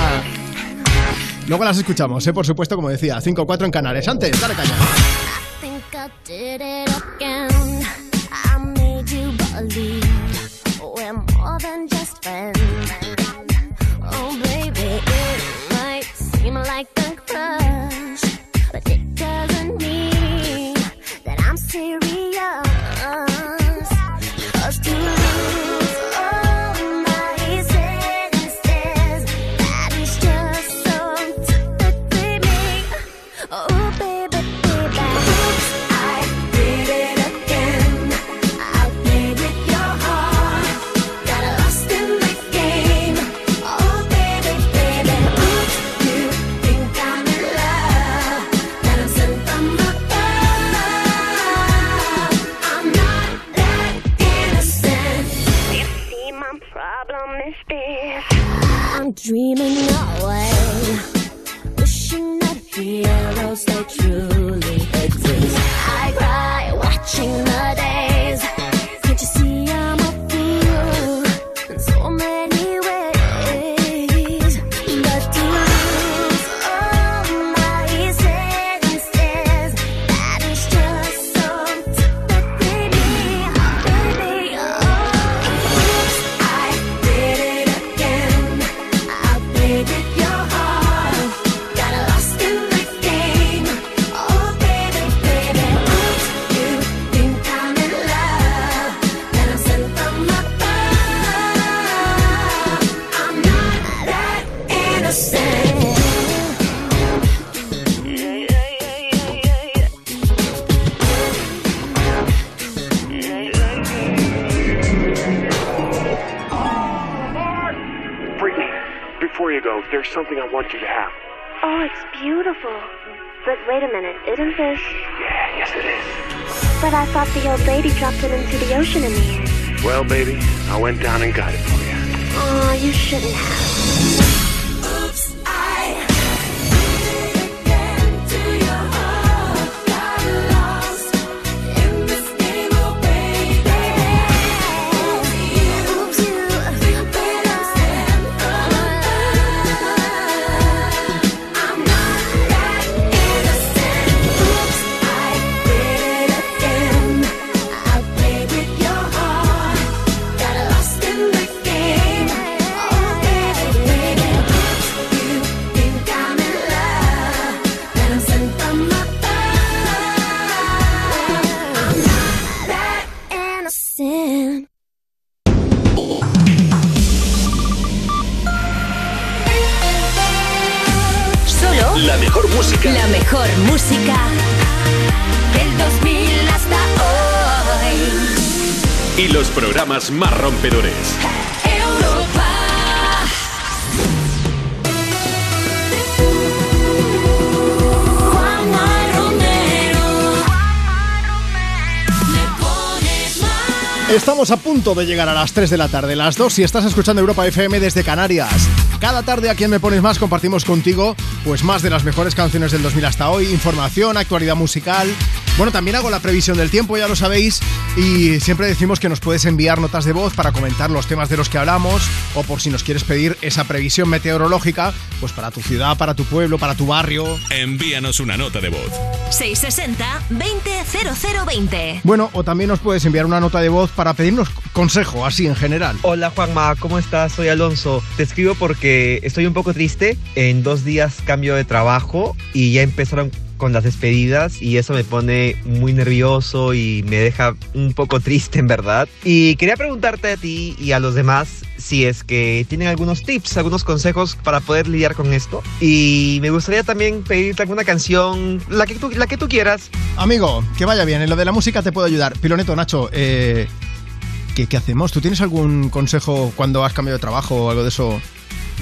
Luego las escuchamos, ¿eh? por supuesto, como decía, 5 4 en Canarias. Antes, dale caña. think I did it again. I made you believe dropped it into the ocean in the air. Well, baby, I went down and got it for you. Oh, you shouldn't have. Los más rompedores. Europa. Juanma Romero. Me pones más. Estamos a punto de llegar a las 3 de la tarde, las 2 si estás escuchando Europa FM desde Canarias. Cada tarde aquí en Me Pones Más compartimos contigo pues más de las mejores canciones del 2000 hasta hoy, información, actualidad musical. Bueno, también hago la previsión del tiempo, ya lo sabéis, y siempre decimos que nos puedes enviar notas de voz para comentar los temas de los que hablamos o por si nos quieres pedir esa previsión meteorológica, pues para tu ciudad, para tu pueblo, para tu barrio. Envíanos una nota de voz. 660-200020. Bueno, o también nos puedes enviar una nota de voz para pedirnos consejo, así en general. Hola Juanma, ¿cómo estás? Soy Alonso. Te escribo porque estoy un poco triste. En dos días cambio de trabajo y ya empezaron con las despedidas y eso me pone muy nervioso y me deja un poco triste en verdad. Y quería preguntarte a ti y a los demás si es que tienen algunos tips, algunos consejos para poder lidiar con esto. Y me gustaría también pedirte alguna canción, la que tú, la que tú quieras. Amigo, que vaya bien. En lo de la música te puedo ayudar. Piloneto, Nacho, eh, ¿qué, qué hacemos? ¿Tú tienes algún consejo cuando has cambiado de trabajo o algo de eso?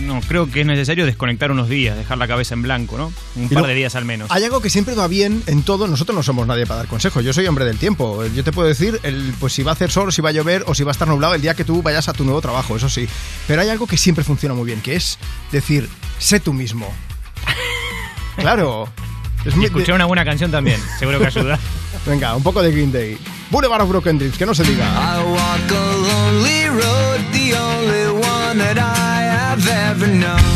No, creo que es necesario desconectar unos días, dejar la cabeza en blanco, ¿no? Un par de días al menos. Hay algo que siempre va bien en todo. Nosotros no somos nadie para dar consejos. Yo soy hombre del tiempo. Yo te puedo decir, el, pues si va a hacer sol, si va a llover o si va a estar nublado el día que tú vayas a tu nuevo trabajo, eso sí. Pero hay algo que siempre funciona muy bien, que es decir, sé tú mismo. claro. Es Y muy- escuchar una buena canción también, seguro que ayuda. Venga, un poco de Green Day. Boulevard of Broken Dreams, que no se diga. I walk a lonely road, the only one that I have ever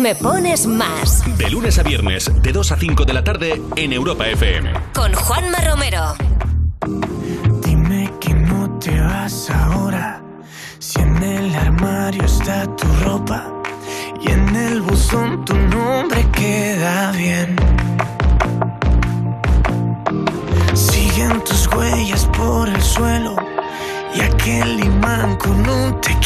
Me pones más De lunes a viernes, de 2 a 5 de la tarde en Europa FM. con Juanma Romero. Dime que no te vas ahora. Si en el armario está tu ropa y en el buzón tu nombre queda bien. Siguen tus huellas por el suelo y aquel imán con un te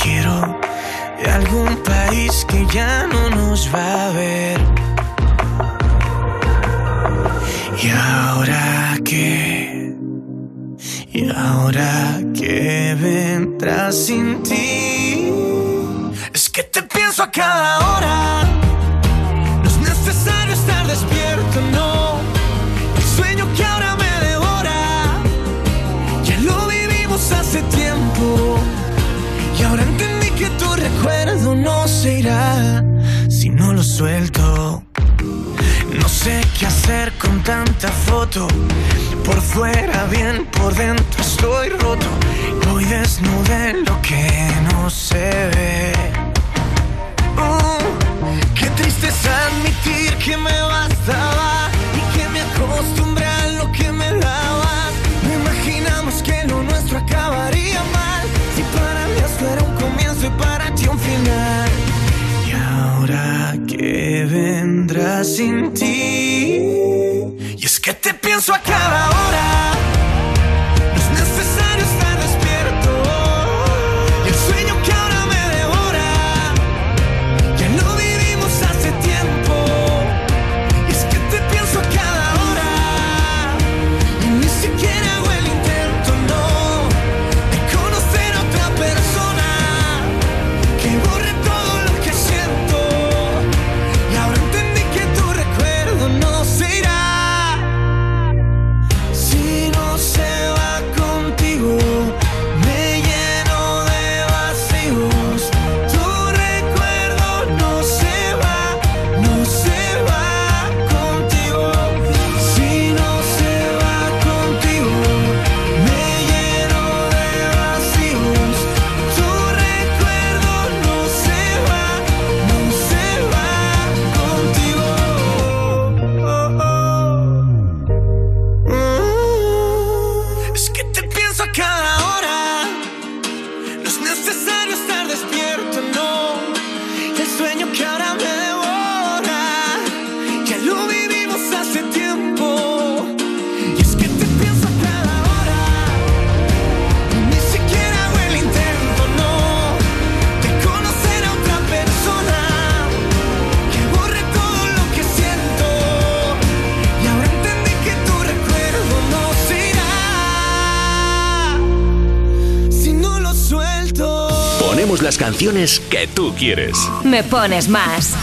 que tú quieres. Me pones más.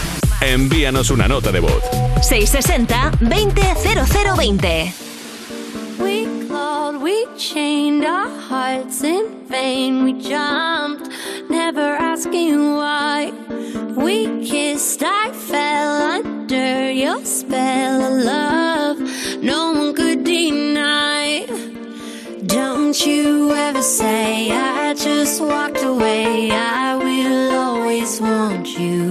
Envíanos una nota de voz. 660-200020. We clawed, we chained our hearts in vain. We jumped, never asking why. We kissed, I fell under your spell of love. No one could deny. Don't you ever say I just walked away. I always want you.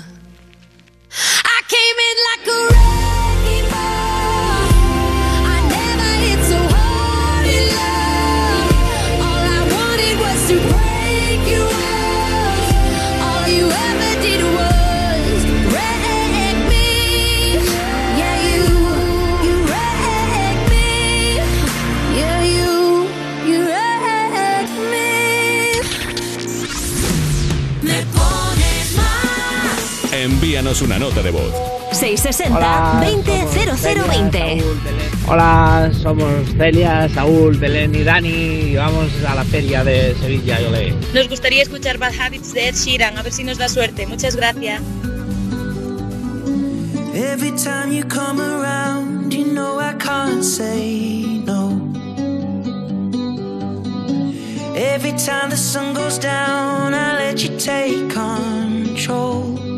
Envíanos una nota de voz. 660 20 0020. Hola, somos Celia, Saúl, Belén y Dani y vamos a la feria de Sevilla y Olé. Nos gustaría escuchar Bad Habits de Ed Sheeran, a ver si nos da suerte. Muchas gracias. Every time you come around, you know I can't say no. Every time the sun goes down, I let you take control.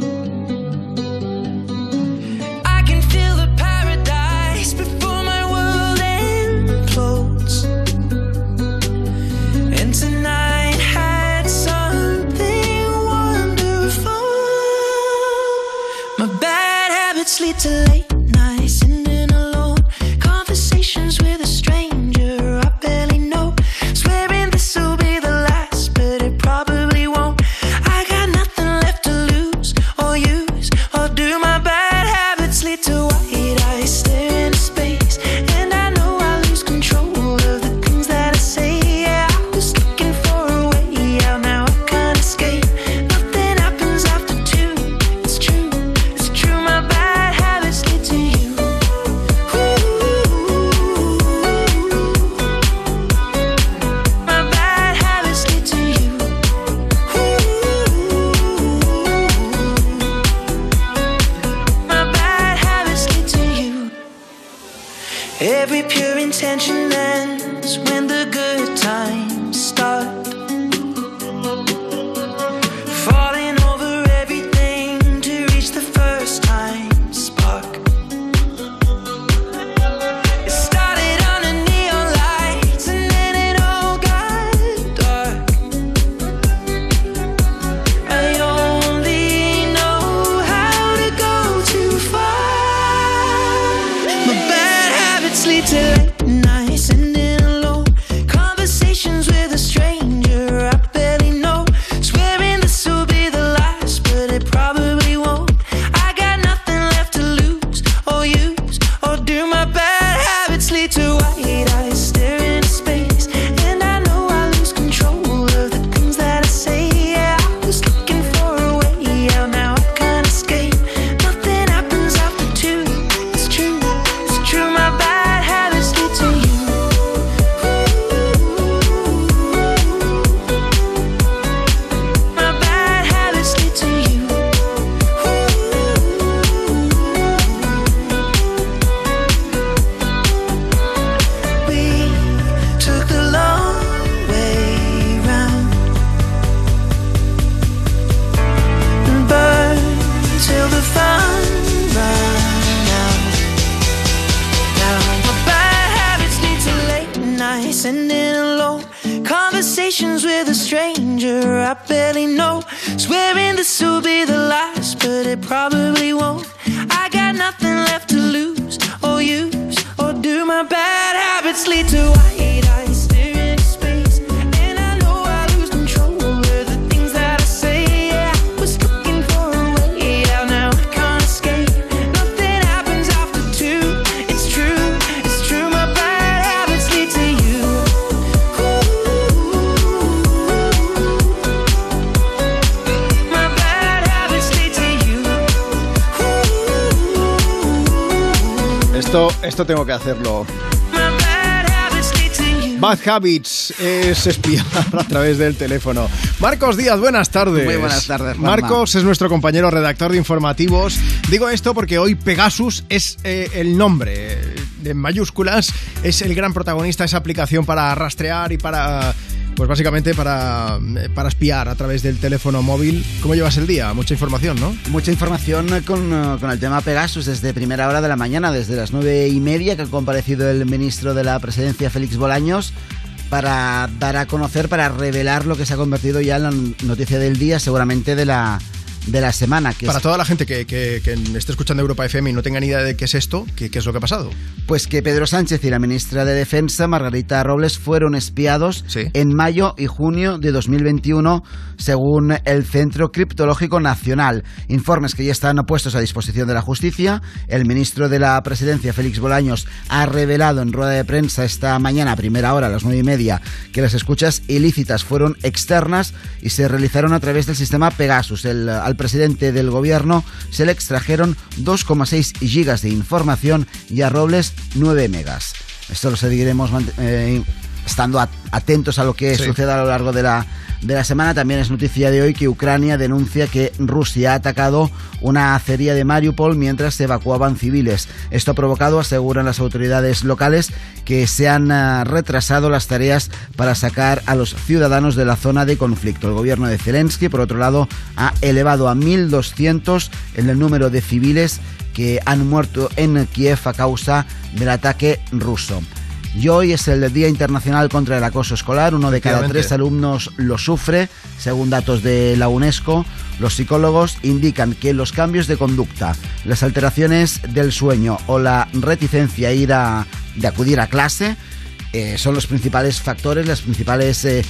Esto, tengo que hacerlo. Bad habits es espiar a través del teléfono. Marcos Díaz, buenas tardes. Muy buenas tardes, Juanma. Marcos es nuestro compañero redactor de informativos. Digo esto porque hoy Pegasus es eh, el nombre eh, en mayúsculas, es el gran protagonista de esa aplicación para rastrear y para, pues básicamente para, para espiar a través del teléfono móvil. ¿Cómo llevas el día? Mucha información, ¿no? Mucha información con, eh, con el tema Pegasus desde primera hora de la mañana, desde las nueve y media que ha comparecido el ministro de la presidencia, Félix Bolaños, para dar a conocer, para revelar lo que se ha convertido ya en la noticia del día, seguramente de la, de la semana. Que Para es- toda la gente que, que- que esté escuchando Europa FM y no tenga ni idea de qué es esto, ¿qué, qué es lo que ha pasado? Pues que Pedro Sánchez y la ministra de Defensa, Margarita Robles, fueron espiados en mayo y junio de 2021, según el Centro Criptológico Nacional. Informes que ya están puestos a disposición de la justicia. El ministro de la Presidencia, Félix Bolaños, ha revelado en rueda de prensa esta mañana, a primera hora, a las nueve y media, que las escuchas ilícitas fueron externas y se realizaron a través del sistema Pegasus, el al presidente del gobierno se le extrajeron 2,6 gigas de información y a Robles 9 megas. Esto lo seguiremos eh, estando at- atentos a lo que Sí. suceda a lo largo de la, de la semana. También es noticia de hoy que Ucrania denuncia que Rusia ha atacado una acería de Mariupol mientras se evacuaban civiles. Esto ha provocado, aseguran las autoridades locales, que se han ah, retrasado las tareas para sacar a los ciudadanos de la zona de conflicto. El gobierno de Zelensky, por otro lado, ha elevado a 1.200 el número de civiles que han muerto en Kiev a causa del ataque ruso. Y hoy es el Día Internacional contra el Acoso Escolar. Uno de cada tres alumnos lo sufre, según datos de la UNESCO. Los psicólogos indican que los cambios de conducta, las alteraciones del sueño o la reticencia a ir a, de acudir a clase eh, son los principales factores, las principales eh,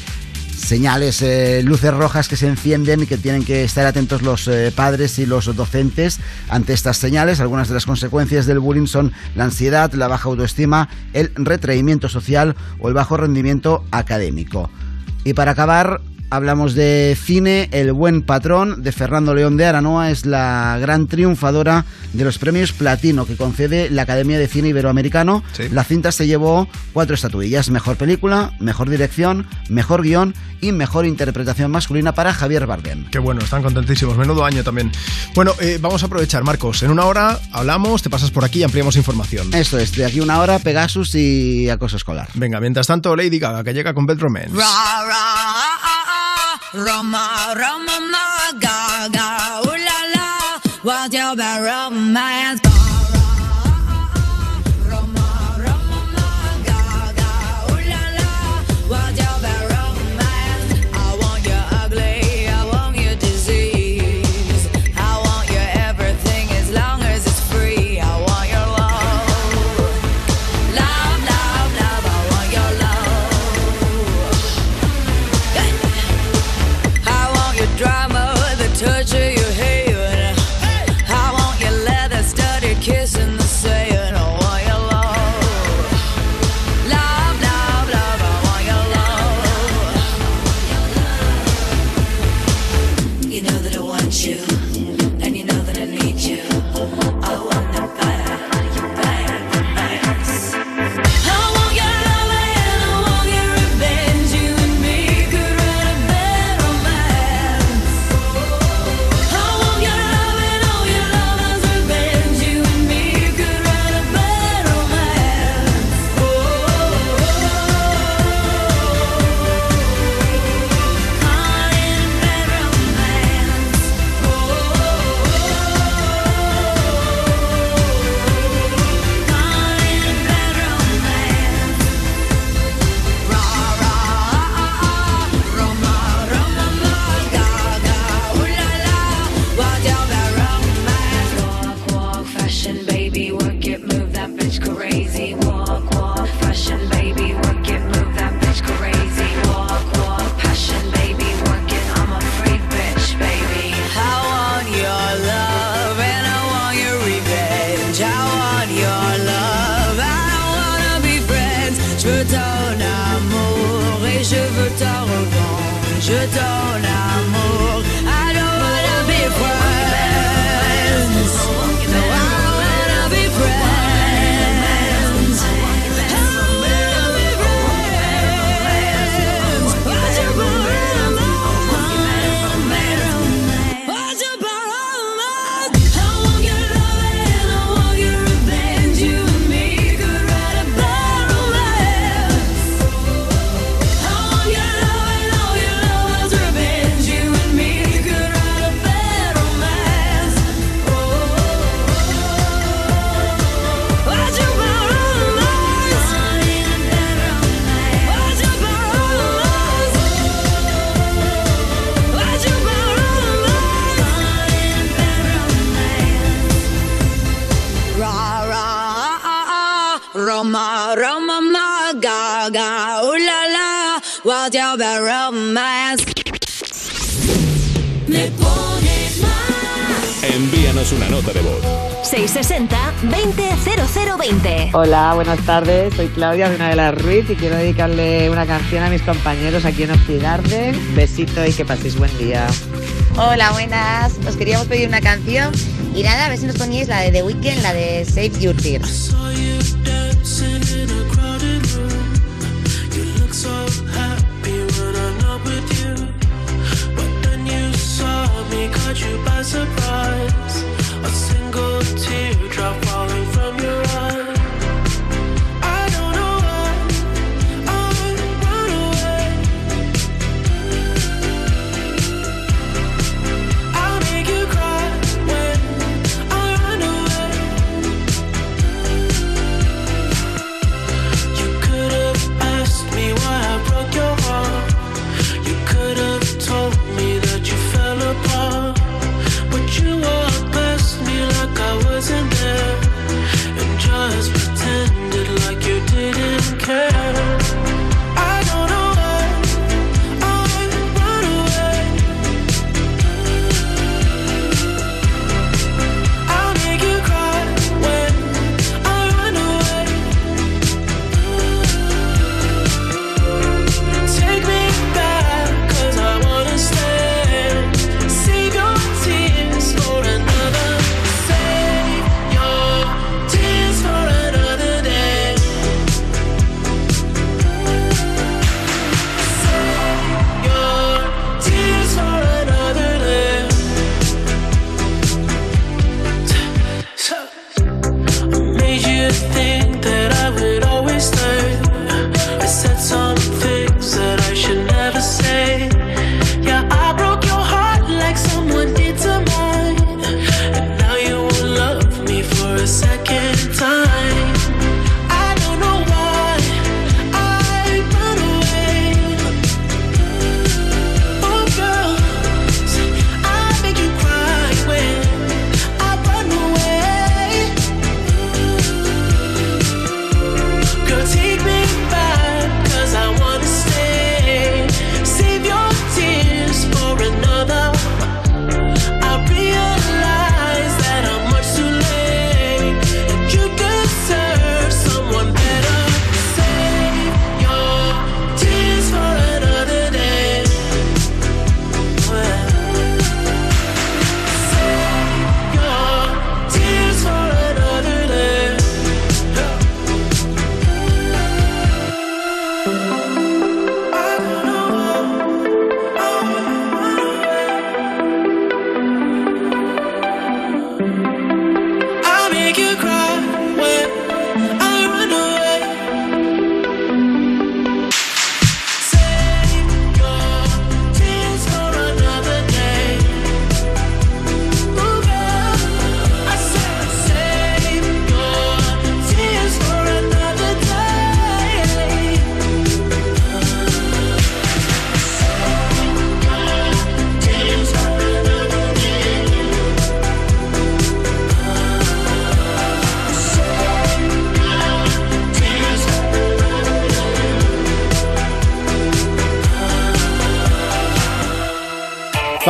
señales, eh, luces rojas que se encienden y que tienen que estar atentos los eh, padres y los docentes ante estas señales. Algunas de las consecuencias del bullying son la ansiedad, la baja autoestima, el retraimiento social o el bajo rendimiento académico. Y para acabar, hablamos de cine. El buen patrón de Fernando León de Aranoa es la gran triunfadora de los premios Platino que concede la Academia de Cine Iberoamericano. La cinta se llevó cuatro estatuillas: mejor película, mejor dirección, mejor guion y mejor interpretación masculina para Javier Bardem. Qué bueno, están contentísimos. Menudo año también. Bueno, eh, vamos a aprovechar, Marcos. En una hora hablamos, te pasas por aquí y ampliamos información. Esto es, de aquí una hora, Pegasus y acoso escolar. Venga, mientras tanto, Lady Gaga, que llega con Bad Roma, Roma, ma, Hola, buenas tardes. Soy Claudia de una de las Ruiz y quiero dedicarle una canción a mis compañeros aquí en Oxygarden. Besito y que paséis buen día. Hola, buenas. Os queríamos pedir una canción y nada, a ver si nos poníais la de The Weeknd, la de Save Your Tears.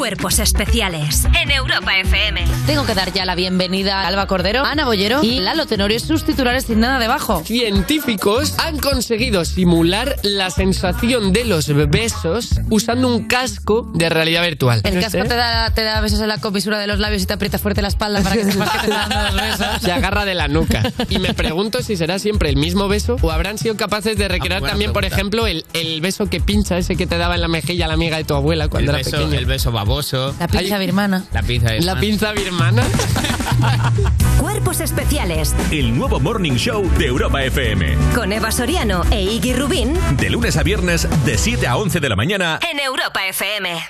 Cuerpos especiales en Europa FM. Tengo que dar ya la bienvenida a Alba Cordero, Ana Bollero y Lalo Tenorio, sus titulares sin nada debajo. Científicos han conseguido simular la sensación de los besos usando un casco de realidad virtual. El casco te da, te da besos en la comisura de los labios y te aprieta fuerte la espalda para que sepas que te está dando los besos. Se agarra de la nuca. Y me pregunto si será siempre el mismo beso o habrán sido capaces de recrear buena también, por pregunta. ejemplo, el, el beso que pincha, ese que te daba en la mejilla la amiga de tu abuela cuando el era beso, pequeño. el beso baboso. La pinza birmana. La pinza La pinza birmana. Cuerpos especiales El nuevo Morning Show de Europa FM. con Eva Soriano e Iggy Rubín De lunes a viernes, de 7 a 11 de la mañana. en Europa FM.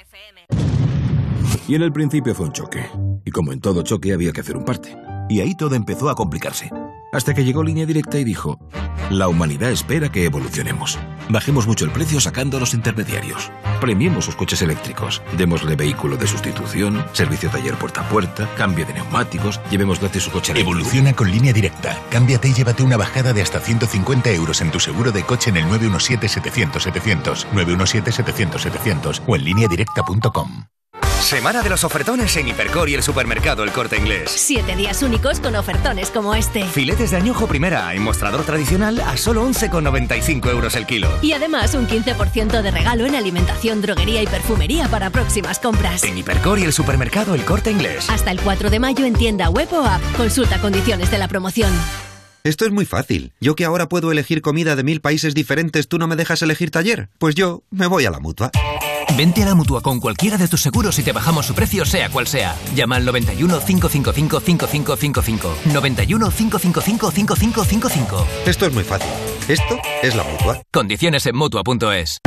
Y en el principio fue un choque. Y como en todo choque había que hacer un parte. Y ahí todo empezó a complicarse. Hasta que llegó Línea Directa y dijo, la humanidad espera que evolucionemos. Bajemos mucho el precio sacando a los intermediarios. Premiemos sus coches eléctricos. Démosle vehículo de sustitución, servicio taller puerta a puerta, cambio de neumáticos, llevemos gratis su coche eléctrico. Evoluciona con línea directa. Cámbiate y llévate una bajada de hasta 150 euros en tu seguro de coche en el 917-700-700, 917-700-700 o en lineadirecta.com. Semana de los ofertones en Hipercor y el supermercado El Corte Inglés. Siete días únicos con ofertones como este. Filetes de añojo primera en mostrador tradicional a solo 11,95 euros el kilo. Y además un 15% de regalo en alimentación, droguería y perfumería para próximas compras. En Hipercor y el supermercado El Corte Inglés. Hasta el 4 de mayo en tienda web o app. Consulta condiciones de la promoción. Esto es muy fácil. Yo que ahora puedo elegir comida de mil países diferentes, ¿tú no me dejas elegir taller? Pues yo me voy a la mutua. Vente a la mutua con cualquiera de tus seguros y te bajamos su precio, sea cual sea. Llama al 91 555 5555. 91 555 5555. Esto es muy fácil. Esto es la mutua. Condiciones en mutua.es.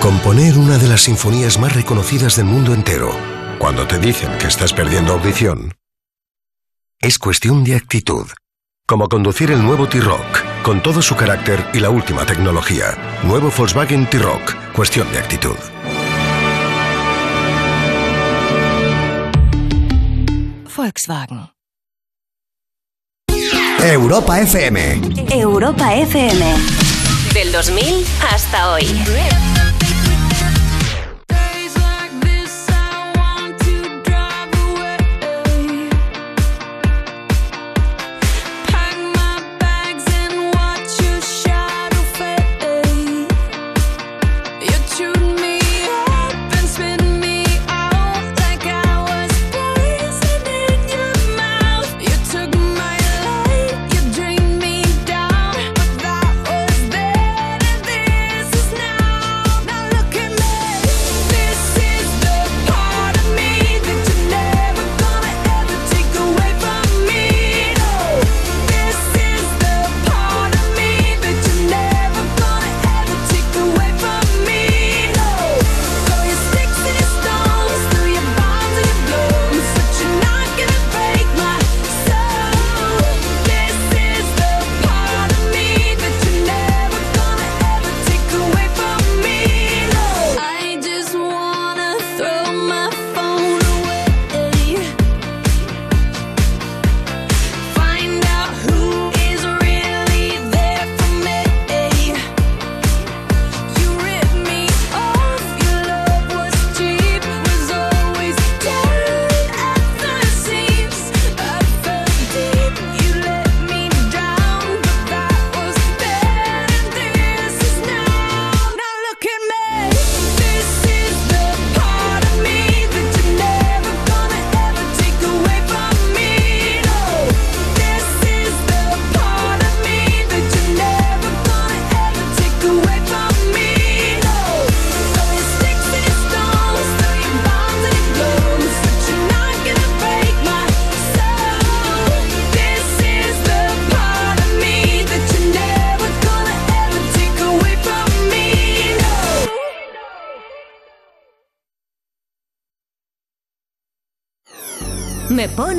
Componer una de las sinfonías más reconocidas del mundo entero, cuando te dicen que estás perdiendo audición, es cuestión de actitud. Como conducir el nuevo T-Rock, con todo su carácter y la última tecnología. Nuevo Volkswagen T-Rock, cuestión de actitud. Volkswagen. Europa FM. Europa FM. Del 2000 hasta hoy.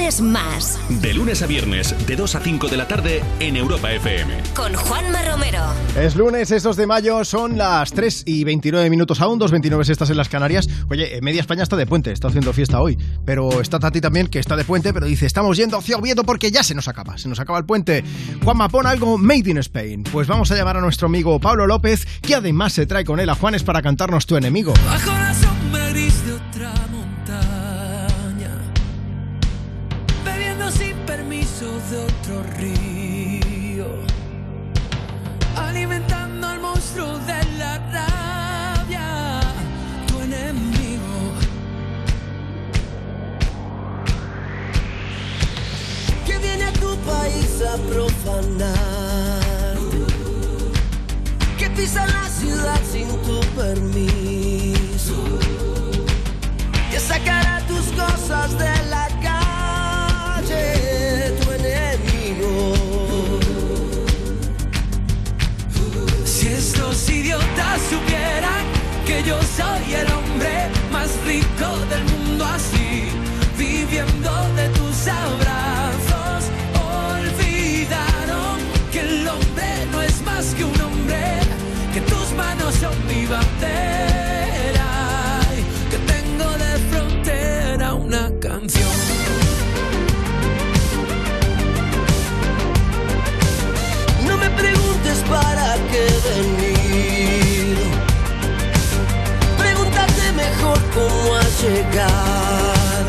Más. De lunes a viernes, de 2 a 5 de la tarde en Europa FM. Con Juanma Romero. Es lunes, es 2 de mayo, son las 3 y 29 minutos aún, 2.29 estas en las Canarias. Oye, media España está de puente, está haciendo fiesta hoy. Pero está Tati también, que está de puente, pero dice, estamos yendo hacia Oviedo porque ya se nos acaba, se nos acaba el puente. Juanma, pon algo made in Spain. Pues vamos a llamar a nuestro amigo Pablo López, que además se trae con él a Juanes para cantarnos tu enemigo. Bajo profanar, que pisa la ciudad sin tu permiso, que sacará tus cosas de la calle, tu enemigo. Si estos idiotas supieran que yo soy el llegar.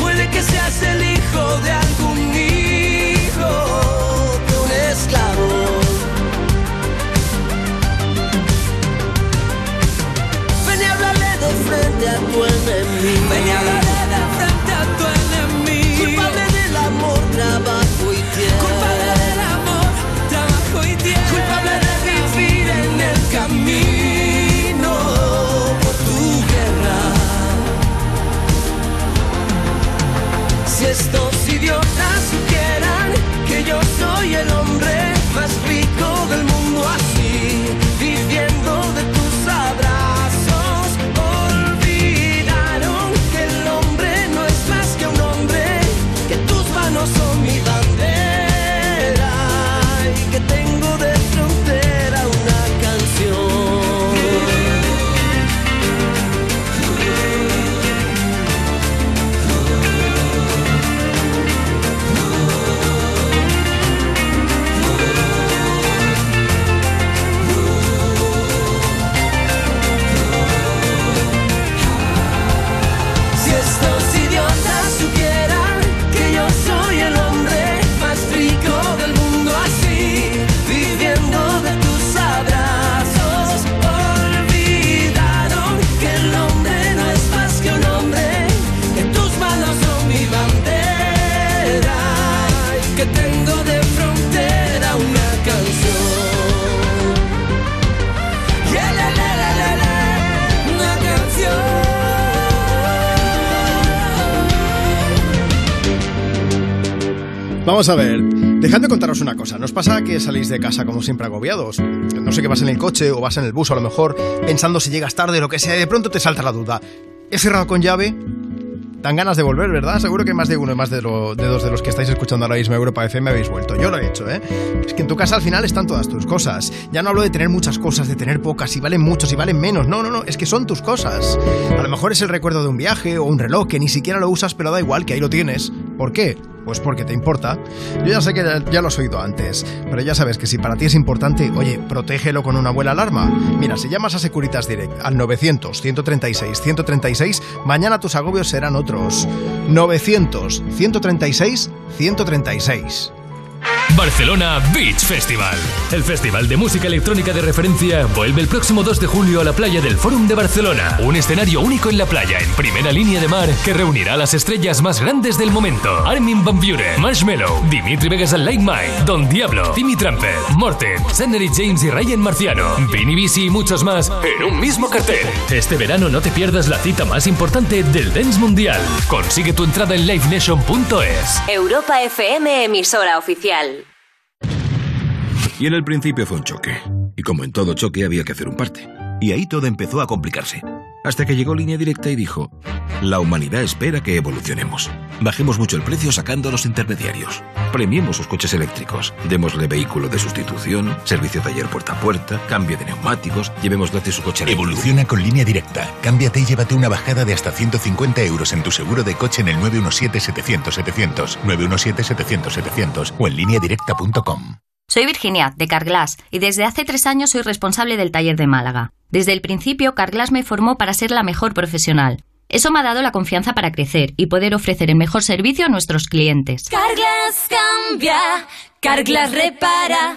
Puede que seas el hijo de algún hijo de un esclavo. Ven y háblale de frente a tu enemigo. Ven y háblale Vamos a ver, dejad de contaros una cosa. ¿Nos pasa que salís de casa como siempre agobiados? No sé que vas en el coche o vas en el bus a lo mejor pensando si llegas tarde o lo que sea y de pronto te salta la duda. ¿He cerrado con llave? Dan ganas de volver, ¿verdad? Seguro que más de uno y más de, lo- dos de los que estáis escuchando ahora mismo Europa FM habéis vuelto. Yo lo he hecho, ¿eh? Es que en tu casa al final están todas tus cosas. Ya no hablo de tener muchas cosas, de tener pocas, si valen mucho, si valen menos. No, no, no, es que son tus cosas. A lo mejor es el recuerdo de un viaje o un reloj que ni siquiera lo usas, pero da igual, que ahí lo tienes. ¿Por qué? Pues porque te importa. Yo ya sé que ya, lo has oído antes, pero ya sabes que si para ti es importante, oye, protégelo con una buena alarma. Mira, si llamas a Securitas Direct al 900-136-136, mañana tus agobios serán otros. 900-136-136. Barcelona Beach Festival. El festival de música electrónica de referencia vuelve el próximo 2 de julio a la playa del Fórum de Barcelona. Un escenario único en la playa, en primera línea de mar, que reunirá a las estrellas más grandes del momento. Armin Van Buren, Marshmello, Dimitri Vegas and Like Mike, Don Diablo, Timmy Trumpet, Morten, Sannery James y Ryan Marciano, Vinny Bisi y muchos más en un mismo cartel. Este verano no te pierdas la cita más importante del dance mundial. Consigue tu entrada en livenation.es. Europa FM, emisora oficial. Y en el principio fue un choque. Y como en todo choque había que hacer un parte. Y ahí todo empezó a complicarse. Hasta que llegó línea directa y dijo, la humanidad espera que evolucionemos. Bajemos mucho el precio sacando a los intermediarios. Premiemos sus coches eléctricos. Démosle vehículo de sustitución, servicio taller puerta a puerta, cambio de neumáticos, llevemos gratis su coche eléctrico. Evoluciona con línea directa. Cámbiate y llévate una bajada de hasta 150 euros en tu seguro de coche en el 917-700-700, 917-700-700 o en lineadirecta.com. Soy Virginia, de Carglass, y desde hace tres años soy responsable del taller de Málaga. Desde el principio, Carglass me formó para ser la mejor profesional. Eso me ha dado la confianza para crecer y poder ofrecer el mejor servicio a nuestros clientes. Carglass cambia, Carglass repara.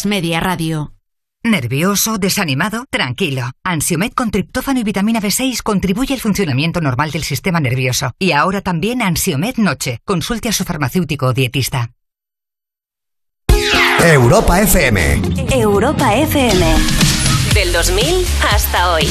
Media Radio. ¿Nervioso? ¿Desanimado? Tranquilo. Ansiomed con triptófano y vitamina B6 contribuye al funcionamiento normal del sistema nervioso. Y ahora también Ansiomed Noche. Consulte a su farmacéutico o dietista. Europa FM. Europa FM. Del 2000 hasta hoy.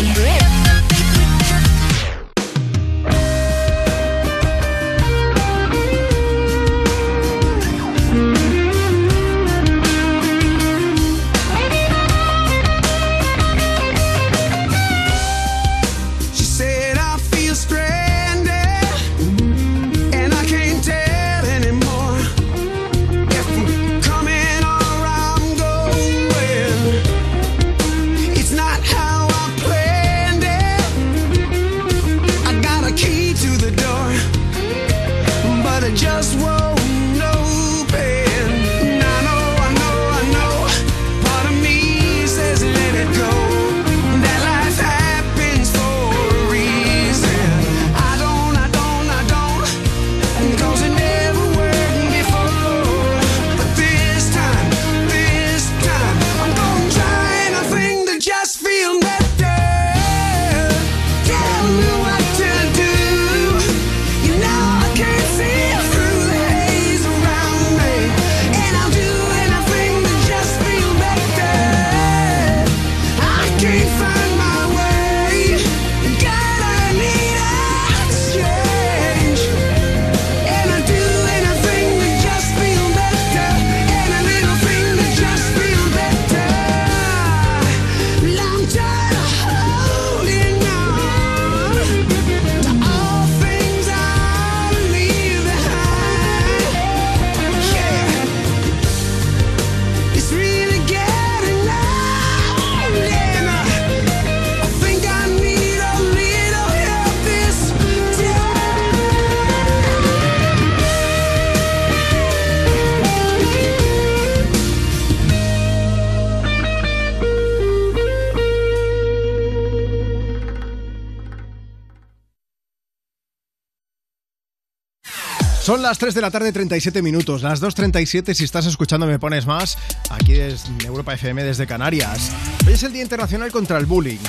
Las 3 de la tarde, 37 minutos. Las 2.37, si estás escuchando Me Pones Más, aquí desde Europa FM desde Canarias. Hoy es el Día Internacional contra el Bullying.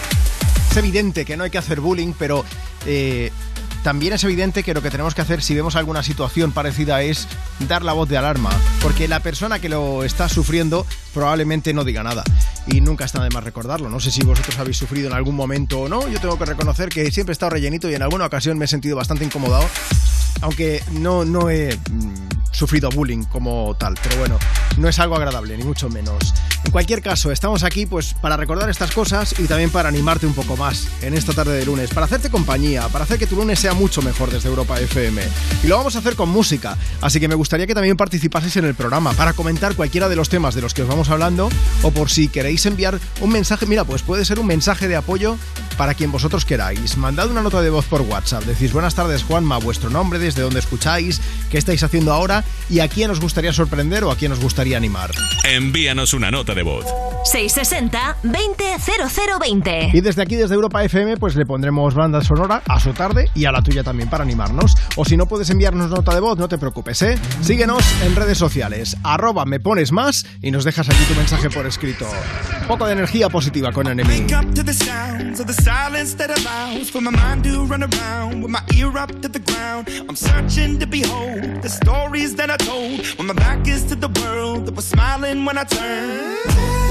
Es evidente que no hay que hacer bullying, pero eh, también es evidente que lo que tenemos que hacer si vemos alguna situación parecida es dar la voz de alarma, porque la persona que lo está sufriendo probablemente no diga nada. Y nunca está de más recordarlo. No sé si vosotros habéis sufrido en algún momento o no. Yo tengo que reconocer que siempre he estado rellenito y en alguna ocasión me he sentido bastante incomodado aunque no, no he mm, sufrido bullying como tal, pero bueno, no es algo agradable, ni mucho menos. En cualquier caso, estamos aquí pues para recordar estas cosas y también para animarte un poco más en esta tarde de lunes, para hacerte compañía, para hacer que tu lunes sea mucho mejor desde Europa FM. Y lo vamos a hacer con música, así que me gustaría que también participaseis en el programa para comentar cualquiera de los temas de los que os vamos hablando o por si queréis enviar un mensaje, mira, pues puede ser un mensaje de apoyo para quien vosotros queráis. Mandad una nota de voz por WhatsApp, decís buenas tardes Juanma, vuestro nombre, desde dónde escucháis, qué estáis haciendo ahora y a quién os gustaría sorprender o a quién os gustaría animar. Envíanos una nota de voz. 660-200020. Y desde aquí, desde Europa FM, pues le pondremos banda sonora a su tarde y a la tuya también para animarnos. O si no puedes enviarnos nota de voz, no te preocupes, ¿eh? Síguenos en redes sociales, arroba me pones más y nos dejas aquí tu mensaje por escrito. Un poco de energía positiva con Enemy. The stories that I told when my back is to world that was smiling when I turned. Tell you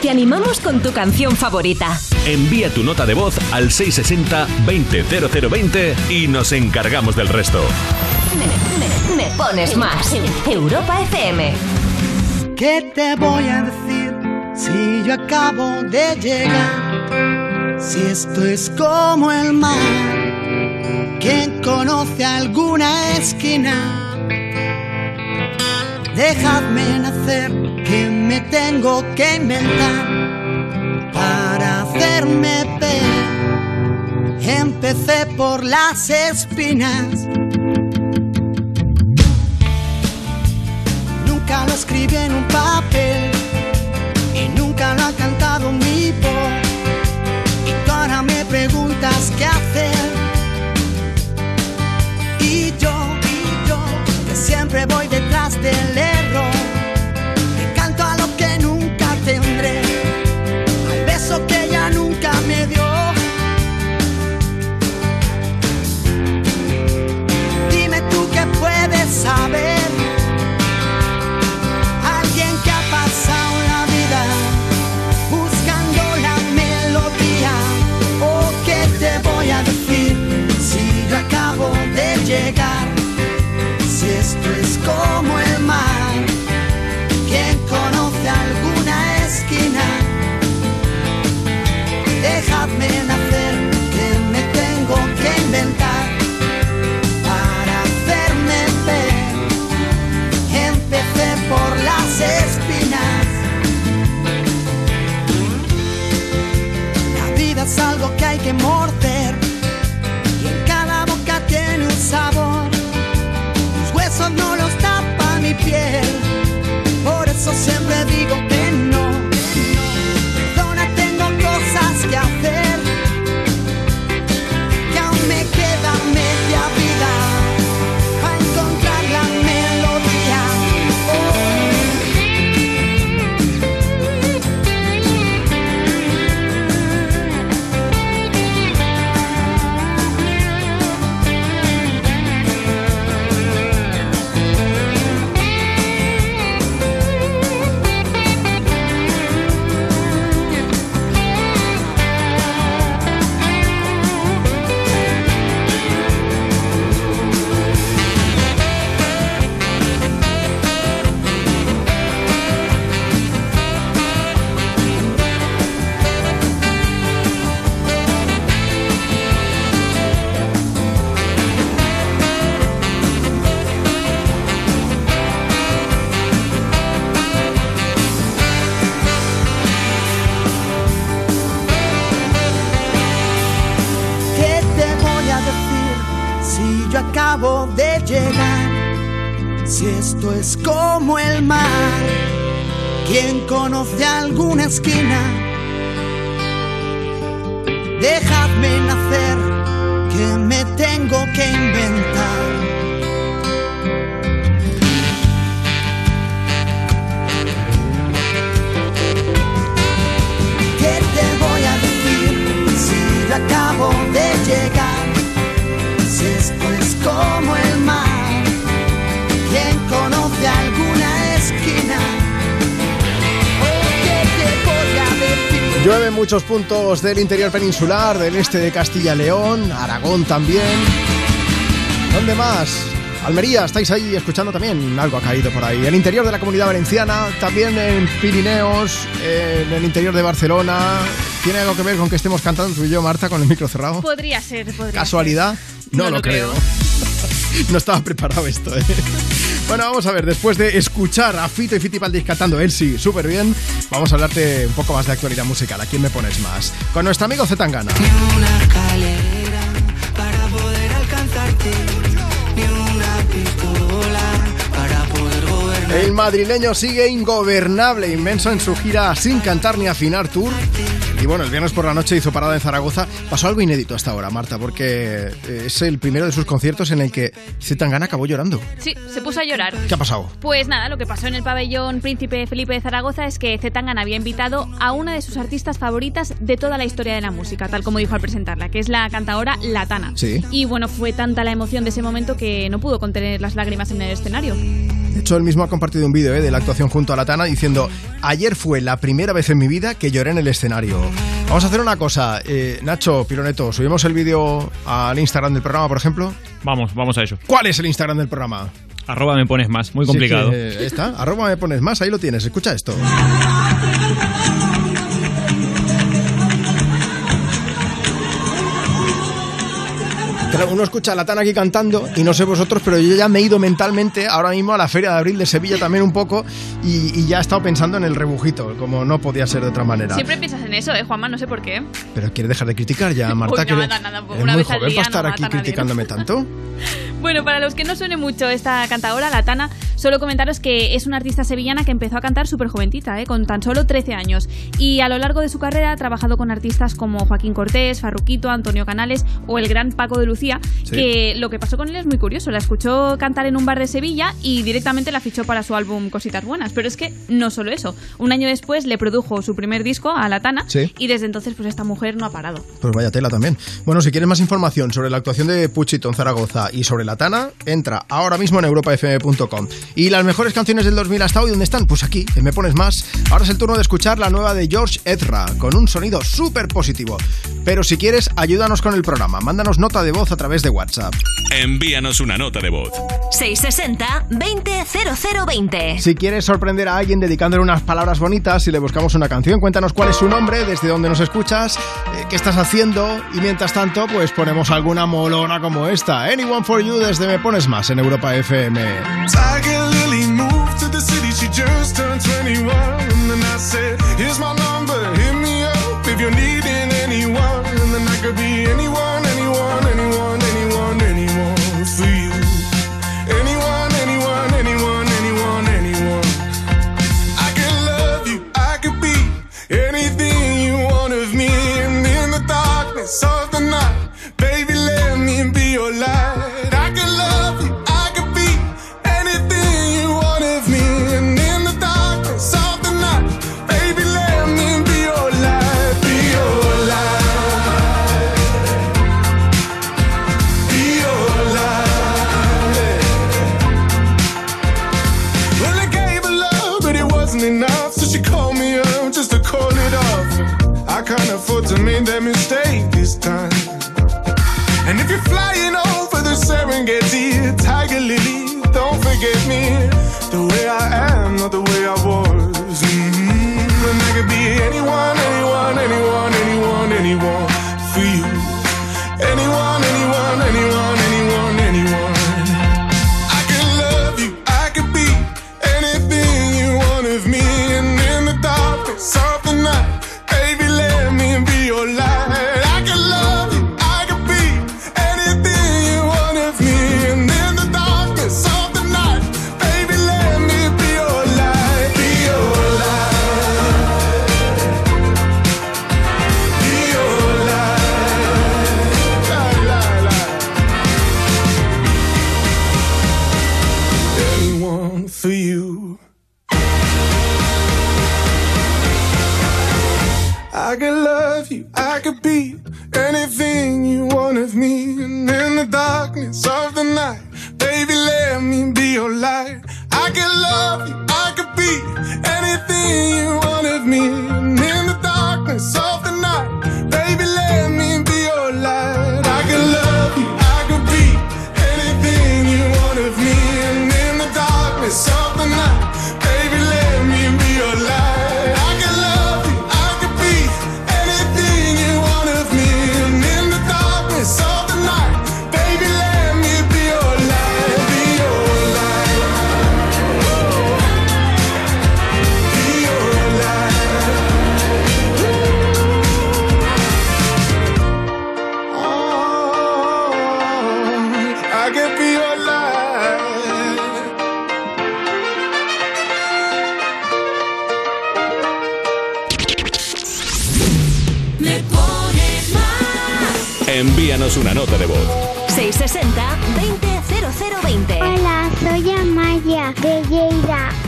Te animamos con tu canción favorita. Envía tu nota de voz al 660-200020 y nos encargamos del resto. Me, me pones más. Europa FM. ¿Qué te voy a decir si yo acabo de llegar? Si esto es como el mar, ¿quién conoce alguna esquina? Dejadme nacer, que me tengo que inventar para hacerme ver. Empecé por las espinas. Nunca lo escribí en un papel y nunca lo ha cantado mi voz. Y ahora me preguntas qué hacer. Y yo, y yo, que siempre yo morder y en cada boca tiene un sabor. Tus huesos no Es como el mar, ¿quién conoce alguna esquina? Muchos puntos del interior peninsular, del este de Castilla y León, Aragón también. ¿Dónde más? Almería, estáis ahí escuchando también, algo ha caído por ahí. El interior de la comunidad valenciana, también en Pirineos, en el interior de Barcelona. ¿Tiene algo que ver con que estemos cantando tú y yo, Marta, con el micro cerrado? Podría ser, podría ¿Casualidad? No, No lo, lo creo. creo. no estaba preparado esto, ¿eh? Bueno, vamos a ver, después de escuchar a Fito y Fitipaldis cantando él sí, súper bien, vamos a hablarte un poco más de actualidad musical. ¿A quién me pones más? Con nuestro amigo Zetangana. Una escalera para poder alcanzarte, ni una pistola para poder gobernar. El madrileño sigue ingobernable, inmenso en su gira sin cantar ni afinar tour. Y bueno, el viernes por la noche hizo parada en Zaragoza. Pasó algo inédito hasta ahora, Marta, porque eh, es el primero de sus conciertos en el que Zetangana acabó llorando. Sí, se puso a llorar. ¿Qué ha pasado? Pues nada, lo que pasó en el pabellón Príncipe Felipe de Zaragoza es que Zetangana había invitado a una de sus artistas favoritas de toda la historia de la música, tal como dijo al presentarla, que es la cantadora Latana. Sí. Y bueno, fue tanta la emoción de ese momento que no pudo contener las lágrimas en el escenario. De hecho, él mismo ha compartido un vídeo eh, de la actuación junto a Latana diciendo: Ayer fue la primera vez en mi vida que lloré en el escenario. Vamos a hacer una cosa, eh, Nacho, Pironeto, subimos el vídeo al Instagram del programa, por ejemplo. Vamos, vamos a ello. ¿Cuál es el Instagram del programa? Arroba me pones más, muy Sí, complicado. que, eh, ahí está, arroba me pones más, ahí lo tienes, escucha esto. Claro, uno escucha a Latana aquí cantando y no sé vosotros, pero yo ya me he ido mentalmente ahora mismo a la Feria de Abril de Sevilla también un poco y, y ya he estado pensando en el rebujito, como no podía ser de otra manera. Siempre piensas en eso, ¿eh, Juanma? No sé por qué. Pero quieres dejar de criticar ya, Marta, Uy, que nada, nada, una muy vez al joven día para no estar mata aquí ¿no? criticándome tanto. Bueno, para los que no suene mucho esta cantadora, la Tana, solo comentaros que es una artista sevillana que empezó a cantar súper jovencita, ¿eh? con tan solo 13 años. Y a lo largo de su carrera ha trabajado con artistas como Joaquín Cortés, Farruquito, Antonio Canales o el gran Paco de Lucía, Sí. que lo que pasó con él es muy curioso. La escuchó cantar en un bar de Sevilla y directamente la fichó para su álbum Cositas Buenas. Pero es que no solo eso. Un año después le produjo su primer disco a la Tana Sí. y desde entonces pues esta mujer no ha parado. Pues vaya tela también. Bueno, si quieres más información sobre la actuación de Puchito en Zaragoza y sobre la Tana, entra ahora mismo en europafm.com. Y las mejores canciones del 2000 hasta hoy, ¿dónde están? Pues aquí, en Me Pones Más. Ahora es el turno de escuchar la nueva de George Ezra, con un sonido súper positivo. Pero si quieres, ayúdanos con el programa. Mándanos nota de voz a través de WhatsApp. Envíanos una nota de voz. 660-200020. Si quieres sorprender a alguien dedicándole unas palabras bonitas, si le buscamos una canción, cuéntanos cuál es su nombre, desde dónde nos escuchas, eh, qué estás haciendo y mientras tanto, pues ponemos alguna molona como esta. Anyone for You desde Me Pones Más en Europa FM. Tiger Lily moved to the city, she just turned 21. And I said, Here's my not the way I was. Darkness of the night, baby, let me be your light. I could love you, I could be anything you want of me. And in the darkness of the night, baby, let me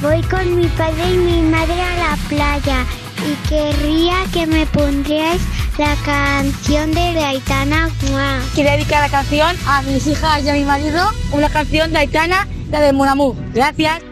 Voy con mi padre y mi madre a la playa y querría que me pondríais la canción de Aitana. Quiero dedicar la canción a mis hijas y a mi marido, una canción de Aitana, la de Mon Amour. Gracias.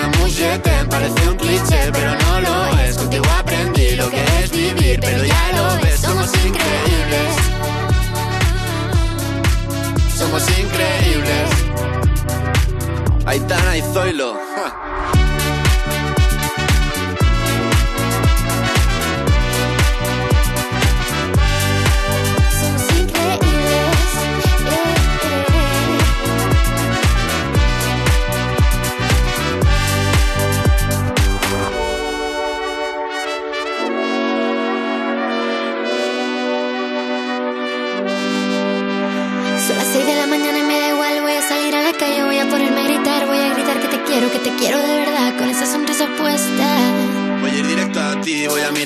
Amour, je t'aime, parece un cliché Pero no lo es, contigo aprendí lo que es vivir Pero ya lo ves, somos increíbles somos increíbles. Aitana y Zoilo.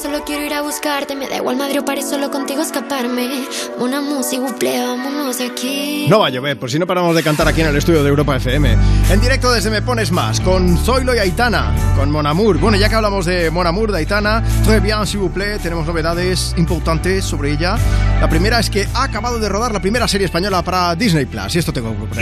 Solo quiero ir a buscarte, me da igual Madrid o París, solo contigo escaparme. Una música, vámonos aquí. No va a llover, por si no paramos de cantar aquí en el estudio de Europa FM. En directo desde Me Pones Más, con Zoilo y Aitana, con Mon Amour. Bueno, ya que hablamos de Mon Amour, de Aitana, très bien, s'il vous plaît, tenemos novedades importantes sobre ella. La primera es que ha acabado de rodar la primera serie española para Disney Plus, y esto tengo que.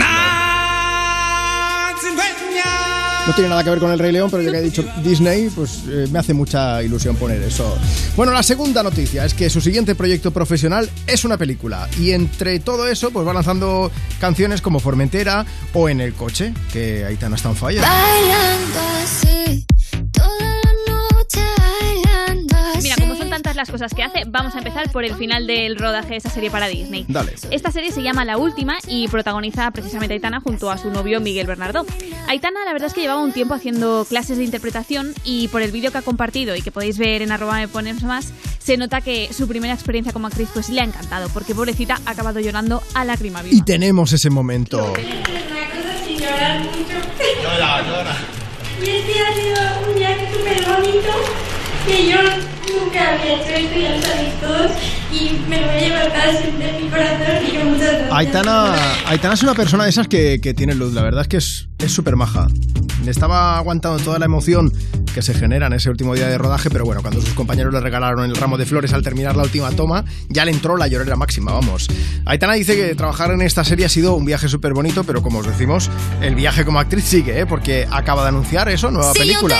No tiene nada que ver con el Rey León, pero ya que he dicho Disney, pues eh, me hace mucha ilusión poner eso. Bueno, la segunda noticia es que su siguiente proyecto profesional es una película. Y entre todo eso, pues va lanzando canciones como Formentera o En el coche, que Aitana está en falla. Bailando las cosas que hace, vamos a empezar por el final del rodaje de esa serie para Disney. Dale. Esta serie se llama La Última y protagoniza precisamente a Aitana junto a su novio Miguel Bernardo. Aitana la verdad es que llevaba un tiempo haciendo clases de interpretación y por el vídeo que ha compartido y que podéis ver en arroba me pones más, se nota que su primera experiencia como actriz pues le ha encantado porque pobrecita ha acabado llorando a lágrima viva. Y tenemos ese momento. Una cosa sin llorar mucho. Llora, llora. Y este ha sido un viaje súper bonito que yo nunca había hecho esto, ya lo sabéis todos, y me lo voy a llevar para siempre en mi corazón y que muchas gracias. Aitana, Aitana es una persona de esas que, que tiene luz, la verdad es que es es súper maja. Le estaba aguantando toda la emoción que se genera en ese último día de rodaje, pero bueno, cuando sus compañeros le regalaron el ramo de flores al terminar la última toma, ya le entró la llorera máxima, vamos. Aitana dice que trabajar en esta serie ha sido un viaje súper bonito, pero como os decimos, el viaje como actriz sigue, ¿eh? porque acaba de anunciar eso, nueva película.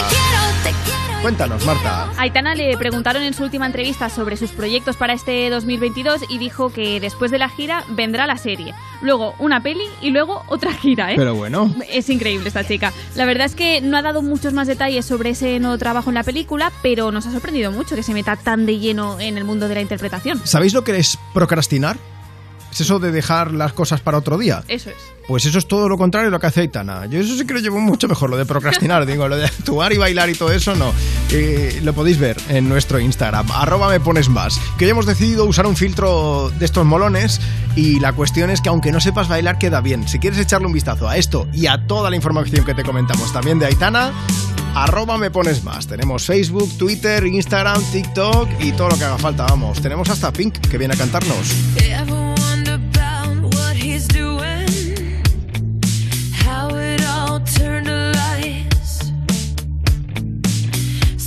Cuéntanos, Marta. Aitana le preguntaron en su última entrevista sobre sus proyectos para este 2022 y dijo que después de la gira vendrá la serie, luego una peli y luego otra gira, ¿eh? Pero bueno. Es increíble esta chica. La verdad es que no ha dado muchos más detalles sobre ese nuevo trabajo en la película, pero nos ha sorprendido mucho que se meta tan de lleno en el mundo de la interpretación. ¿Sabéis lo que es procrastinar? Es eso de dejar las cosas para otro día. Eso es. Pues eso es todo lo contrario de lo que hace Aitana. Yo eso sí que lo llevo mucho mejor, lo de procrastinar, digo, lo de actuar y bailar y todo eso, no. Eh, lo podéis ver en nuestro Instagram, arroba me pones más. Que hoy hemos decidido usar un filtro de estos molones y la cuestión es que aunque no sepas bailar, queda bien. Si quieres echarle un vistazo a esto y a toda la información que te comentamos también de Aitana, arroba me pones más. Tenemos Facebook, Twitter, Instagram, TikTok y todo lo que haga falta, vamos. Tenemos hasta Pink que viene a cantarnos.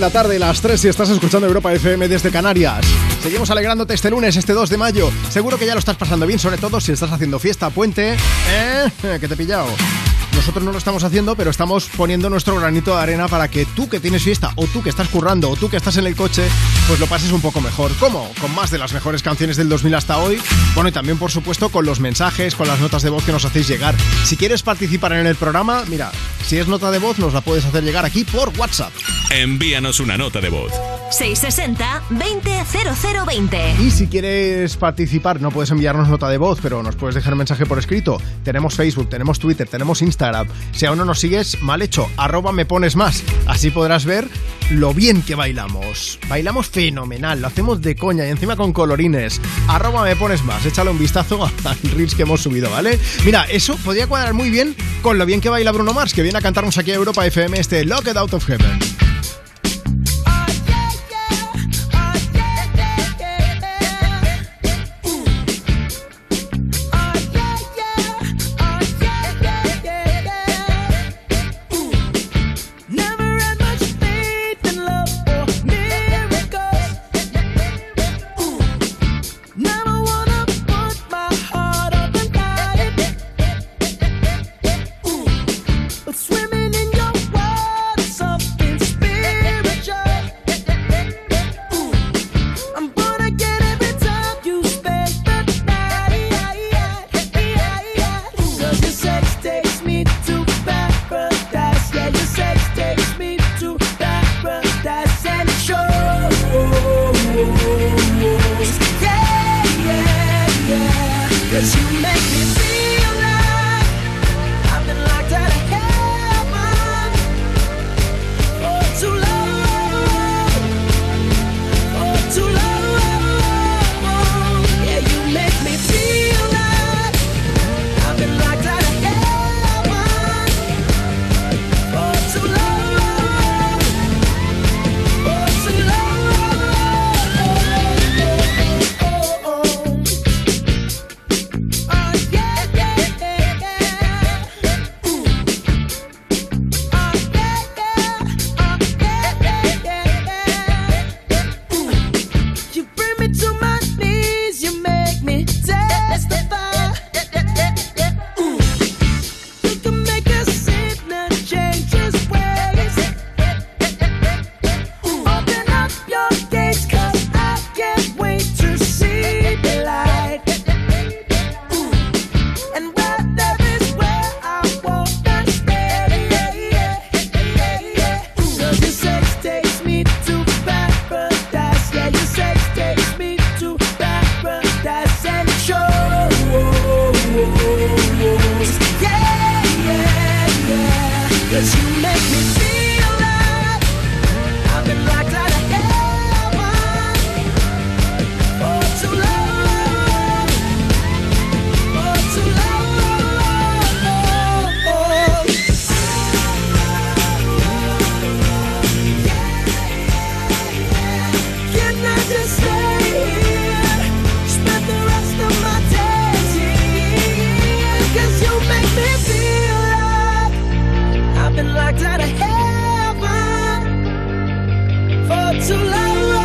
la tarde, las 3 si estás escuchando Europa FM desde Canarias. Seguimos alegrándote este lunes, este 2 de mayo. Seguro que ya lo estás pasando bien, sobre todo si estás haciendo fiesta, puente. ¿Eh? Que te he pillado. Nosotros no lo estamos haciendo, pero estamos poniendo nuestro granito de arena para que tú que tienes fiesta, o tú que estás currando, o tú que estás en el coche, pues lo pases un poco mejor. ¿Cómo? Con más de las mejores canciones del 2000 hasta hoy. Bueno, y también, por supuesto, con los mensajes, con las notas de voz que nos hacéis llegar. Si quieres participar en el programa, mira, si es nota de voz, nos la puedes hacer llegar aquí por WhatsApp. Envíanos una nota de voz. 660 200020. Y si quieres participar, no puedes enviarnos nota de voz, pero nos puedes dejar un mensaje por escrito. Tenemos Facebook, tenemos Twitter, tenemos Instagram. Si aún no nos sigues, mal hecho, arroba me pones más. Así podrás ver lo bien que bailamos. Bailamos fenomenal, lo hacemos de coña y encima con colorines. Arroba me pones más, échale un vistazo al reels que hemos subido, ¿vale? Mira, eso podría cuadrar muy bien con lo bien que baila Bruno Mars, que viene a cantarnos aquí a Europa FM este Locked Out of Heaven. I've out of heaven for too long.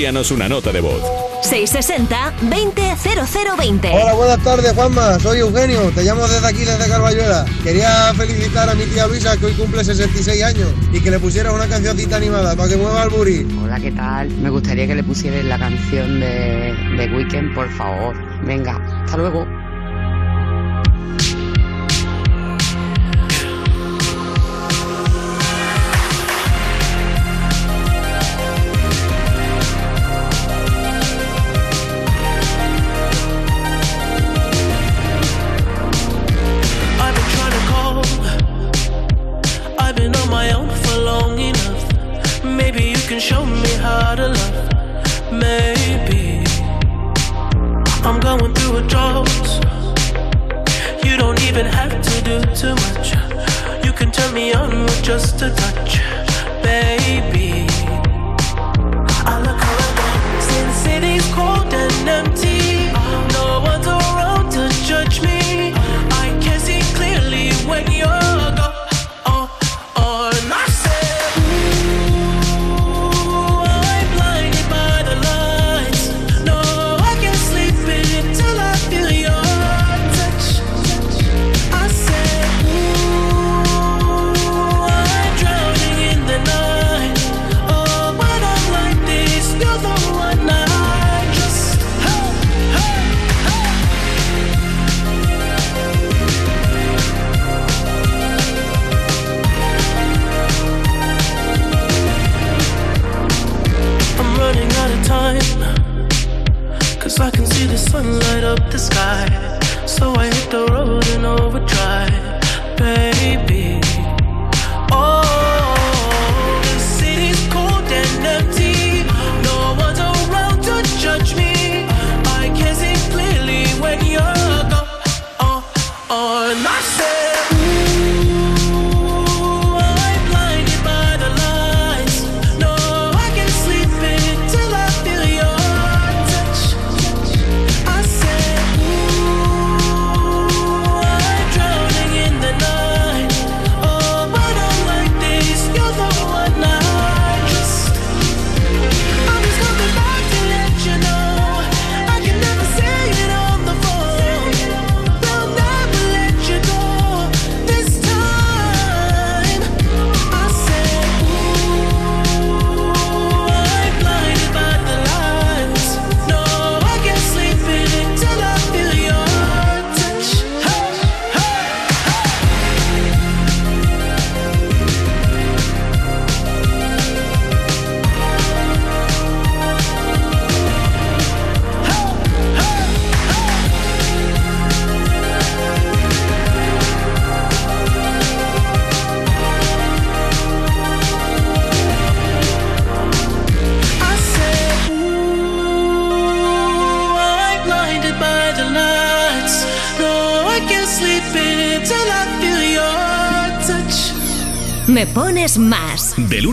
Envíanos una nota de voz. 660 200020. Hola, buenas tardes, Juanma. Soy Eugenio. Te llamo desde aquí, desde Carbayuela. Quería felicitar a mi tía Luisa, que hoy cumple 66 años, y que le pusiera una cancioncita animada para que mueva el buri. Hola, ¿qué tal? Me gustaría que le pusierais la canción de, de Weekend, por favor. Venga, hasta luego.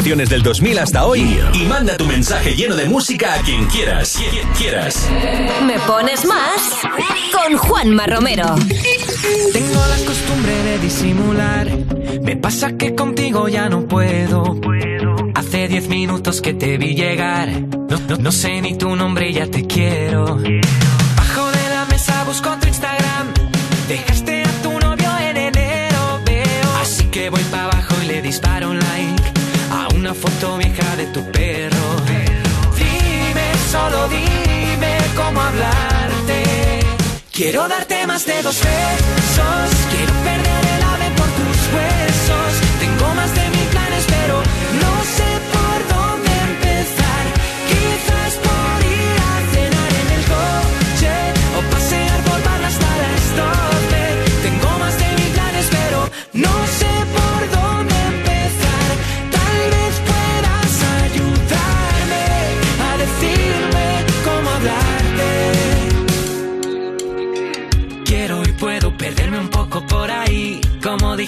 Canciones del 2000 hasta hoy y manda tu mensaje lleno de música a quien quieras. Quien quieras. Me pones más con Juanma Romero. Tengo la costumbre de disimular. Me pasa que contigo ya no puedo. Hace diez minutos que te vi llegar. No, no- no sé ni tu nombre y ya te quiero. Bajo de la mesa busco tu Instagram. Dejaste tu perro. Dime, solo dime cómo hablarte. Quiero darte más de dos besos. Quiero perder el ave por tus huesos. Tengo más de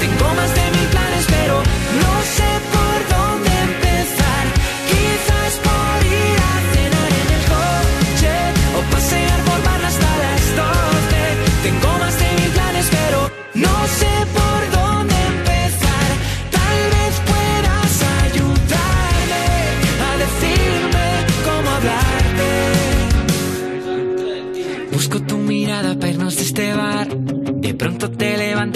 Tengo más de mil planes, pero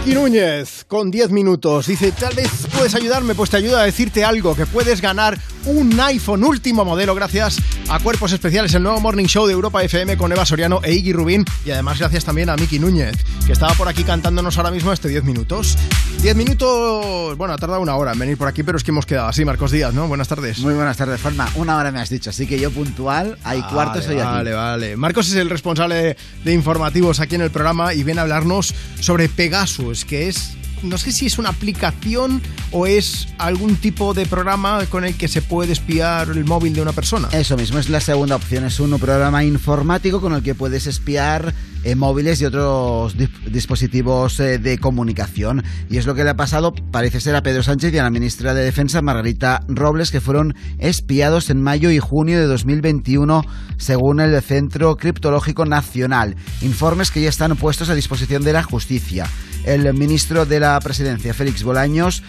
Miki Núñez, con 10 minutos, dice, tal vez puedes ayudarme, pues te ayuda a decirte algo, que puedes ganar un iPhone último modelo gracias a Cuerpos Especiales, el nuevo Morning Show de Europa FM con Eva Soriano e Iggy Rubín, y además gracias también a Miki Núñez, que estaba por aquí cantándonos ahora mismo este 10 minutos. 10 minutos, bueno, ha tardado una hora en venir por aquí, pero es que hemos quedado así, Marcos Díaz, ¿no? Buenas tardes. Muy buenas tardes, Forma. Una hora me has dicho, así que yo puntual, hay Vale, cuarto soy aquí. Vale, vale. Marcos es el responsable de, de informativos aquí en el programa y viene a hablarnos sobre Pegasus, que es no sé si es una aplicación o es algún tipo de programa con el que se puede espiar el móvil de una persona. Eso mismo, es la segunda opción. Es un programa informático con el que puedes espiar eh, móviles y otros dispositivos eh, de comunicación. Y es lo que le ha pasado, parece ser, a Pedro Sánchez y a la ministra de Defensa, Margarita Robles, que fueron espiados en mayo y junio de 2021, según el Centro Criptológico Nacional. Informes que ya están puestos a disposición de la justicia. El ministro de la Presidencia, Félix Bolaños,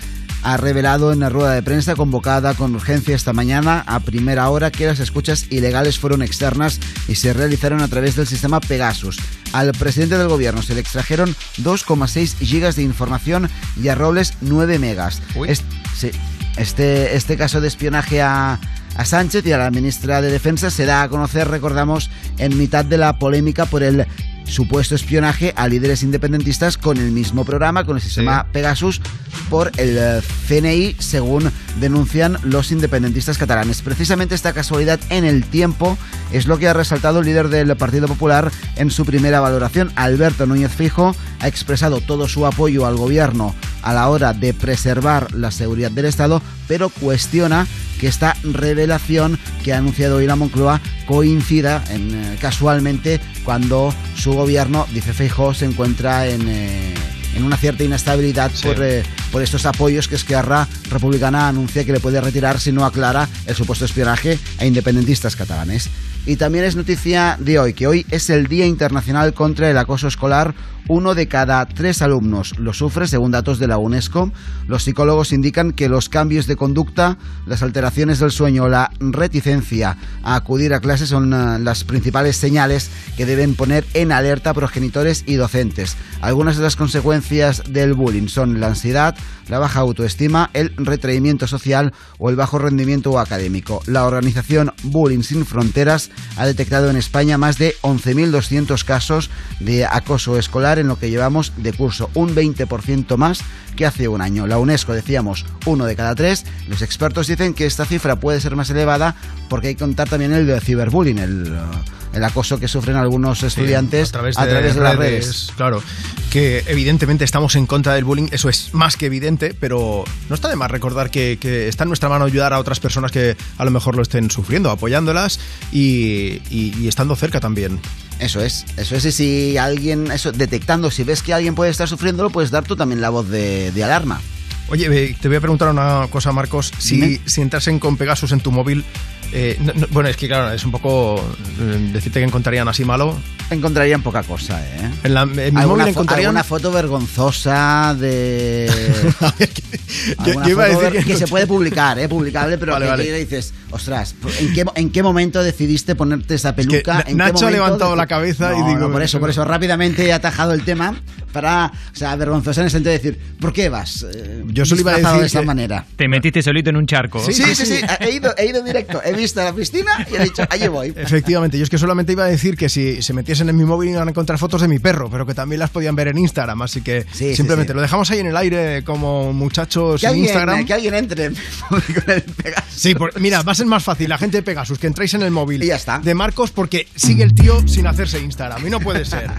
ha revelado en la rueda de prensa convocada con urgencia esta mañana a primera hora que las escuchas ilegales fueron externas y se realizaron a través del sistema Pegasus. Al presidente del gobierno se le extrajeron 2,6 gigas de información y a Robles 9 megas. Es- sí, este, este caso de espionaje a, a Sánchez y a la ministra de Defensa se da a conocer, recordamos, en mitad de la polémica por el supuesto espionaje a líderes independentistas con el mismo programa, con el sistema Pegasus, por el eh, CNI, según denuncian los independentistas catalanes. Precisamente esta casualidad en el tiempo es lo que ha resaltado el líder del Partido Popular en su primera valoración. Alberto Núñez Fijo ha expresado todo su apoyo al gobierno a la hora de preservar la seguridad del Estado, pero cuestiona que esta revelación que ha anunciado hoy la Moncloa coincida en, eh, casualmente cuando su gobierno, dice Feijóo, se encuentra en, eh, en una cierta inestabilidad por, eh, por estos apoyos que Esquerra Republicana anuncia que le puede retirar si no aclara el supuesto espionaje a independentistas catalanes. Y también es noticia de hoy, que hoy es el Día Internacional contra el Acoso Escolar. Uno de cada tres alumnos lo sufre, según datos de la UNESCO. Los psicólogos indican que los cambios de conducta, las alteraciones del sueño la reticencia a acudir a clases son eh, las principales señales que deben poner en alerta progenitores y docentes. Algunas de las consecuencias del bullying son la ansiedad, la baja autoestima, el retraimiento social o el bajo rendimiento académico. La organización Bullying Sin Fronteras ha detectado en España más de 11.200 casos de acoso escolar en lo que llevamos de curso, un 20% más que hace un año. La UNESCO, decíamos, uno de cada tres. Los expertos dicen que esta cifra puede ser más elevada porque hay que contar también el de ciberbullying, el, el acoso que sufren algunos estudiantes a través de, las redes. Claro, que evidentemente estamos en contra del bullying, eso es más que evidente, pero no está de más recordar que, que está en nuestra mano ayudar a otras personas que a lo mejor lo estén sufriendo, apoyándolas y, y- y estando cerca también. Eso es, eso es. Y si alguien, eso, detectando, si ves que alguien puede estar sufriéndolo, puedes dar tú también la voz de, de alarma. Oye, te voy a preguntar una cosa, Marcos. Si, si entrasen con Pegasus en tu móvil, eh, no- no- bueno, es que claro, es un poco eh, decirte que encontrarían así malo. Encontrarían poca cosa, ¿eh? En, la, en mi ¿Alguna, móvil encontrarían... alguna foto vergonzosa de. Alguna yo iba a decir ver- que- que se puede publicar, ¿eh? Publicable, pero Vale, que vale. que dices, ostras, ¿en qué, ¿en qué momento decidiste ponerte esa peluca? Na- ¿En qué Nacho ha levantado la cabeza y digo- no, por eso, por eso, rápidamente he atajado el tema para, o sea, vergonzosa en el sentido de decir, ¿por qué vas? eh, Yo solo iba a decir de esa que- manera. Te metiste solito en un charco. Sí, sí, sí, sí, He, ido, he ido directo, he visto la piscina y he dicho, allí voy. Efectivamente, yo es que solamente iba a decir que si se metiesen en mi móvil iban a encontrar fotos de mi perro, pero que también las podían ver en Instagram, así que sí, simplemente sí. lo dejamos ahí en el aire como muchachos Que en alguien, Instagram. que alguien entre con el Pegasus. Sí, por- mira, va a ser más fácil la gente de Pegasus que entráis en el móvil Y ya está. de Marcos porque sigue el tío sin hacerse Instagram y no puede ser.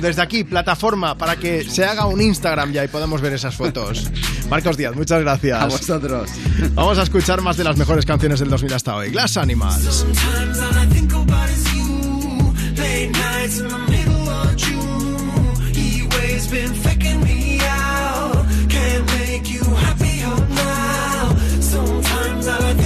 Desde aquí, plataforma para que se haga un Instagram ya y podamos ver esas fotos. Marcos Díaz, muchas gracias. A vosotros. Vamos a escuchar más de las mejores canciones del 2000 hasta hoy. Glass Animals. Sometimes I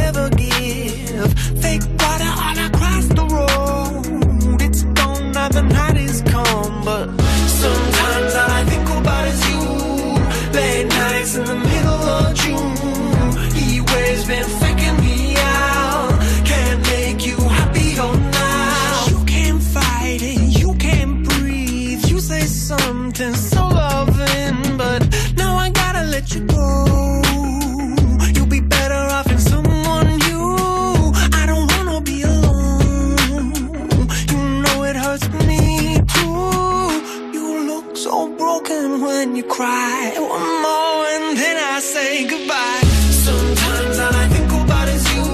cry. One more and then I say goodbye. Sometimes all I think about is you.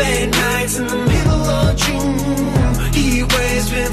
Late nights in the middle of June. He waves been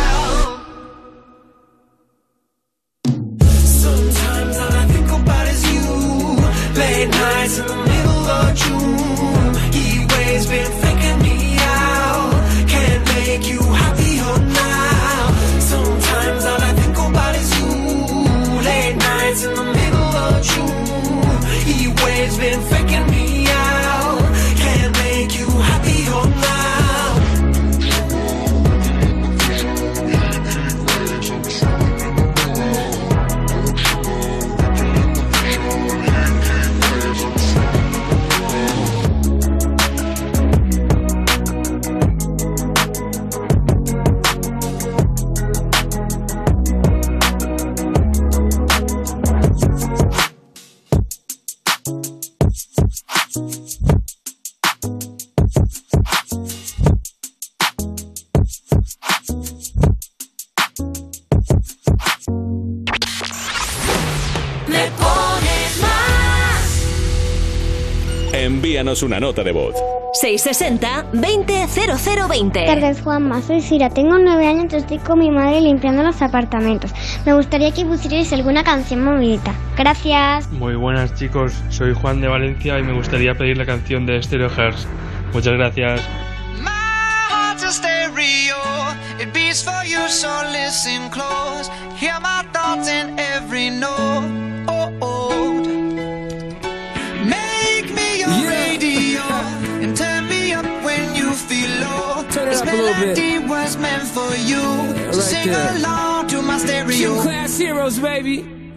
Una nota de voz. 660-200020. Tardes, Juanma. Soy Sira. Tengo nueve años y estoy con mi madre limpiando los apartamentos. Me gustaría que pusierais alguna canción movidita. Gracias. Muy buenas chicos, soy Juan de Valencia y me gustaría pedir la canción de Stereo Hearts. Muchas gracias. Sing along to my stereo. Class heroes, baby.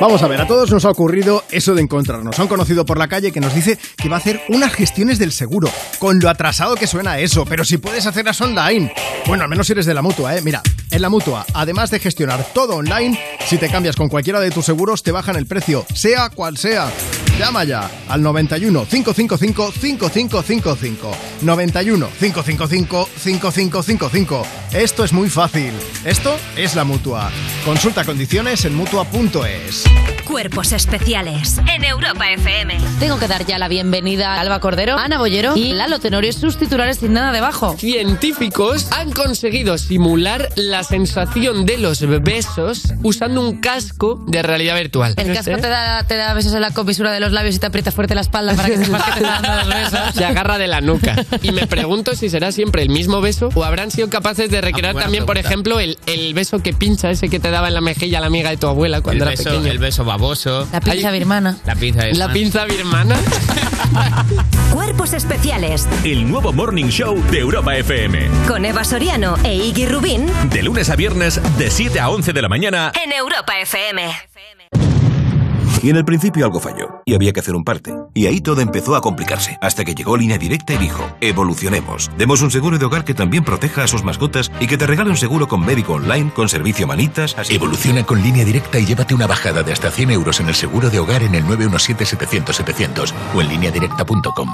Vamos a ver, a todos nos ha ocurrido eso de encontrarnos. a un conocido por la calle que nos dice que va a hacer unas gestiones del seguro. Con lo atrasado que suena eso, pero si puedes hacerlas online. Bueno, al menos si eres de la mutua, ¿eh? Mira, en la mutua, además de gestionar todo online, si te cambias con cualquiera de tus seguros, te bajan el precio, sea cual sea. Llama ya al 91 555 5555. 91 555 5555. Esto es muy fácil. Esto es la mutua. Consulta condiciones en mutua.es. Cuerpos especiales en Europa FM. Tengo que dar ya la bienvenida a Alba Cordero, Ana Bollero y Lalo Tenorio, sus titulares sin nada debajo. Científicos han conseguido simular la sensación de los besos usando un casco de realidad virtual. El casco te da, te da besos en la comisura de los labios y te aprieta fuerte la espalda para que sepas que te está dando los besos. Se agarra de la nuca. Y me pregunto si será siempre el mismo beso o habrán sido capaces de recrear buena también, por pregunta. ejemplo, el, el beso que pincha, ese que te daba en la mejilla la amiga de tu abuela cuando El era beso, pequeño. el beso baboso. La pinza birmana. La pinza esa. La pinza birmana. Cuerpos especiales El nuevo Morning Show de Europa FM. con Eva Soriano e Iggy Rubín De lunes a viernes, de 7 a 11 de la mañana. en Europa FM. Y en el principio algo falló, y había que hacer un parte. Y ahí todo empezó a complicarse, hasta que llegó Línea Directa y dijo, evolucionemos. Demos un seguro de hogar que también proteja a sus mascotas y que te regale un seguro con médico online, con servicio manitas, así... Evoluciona con línea directa y llévate una bajada de hasta 100 euros en el seguro de hogar en el 917-700-700 o en lineadirecta.com.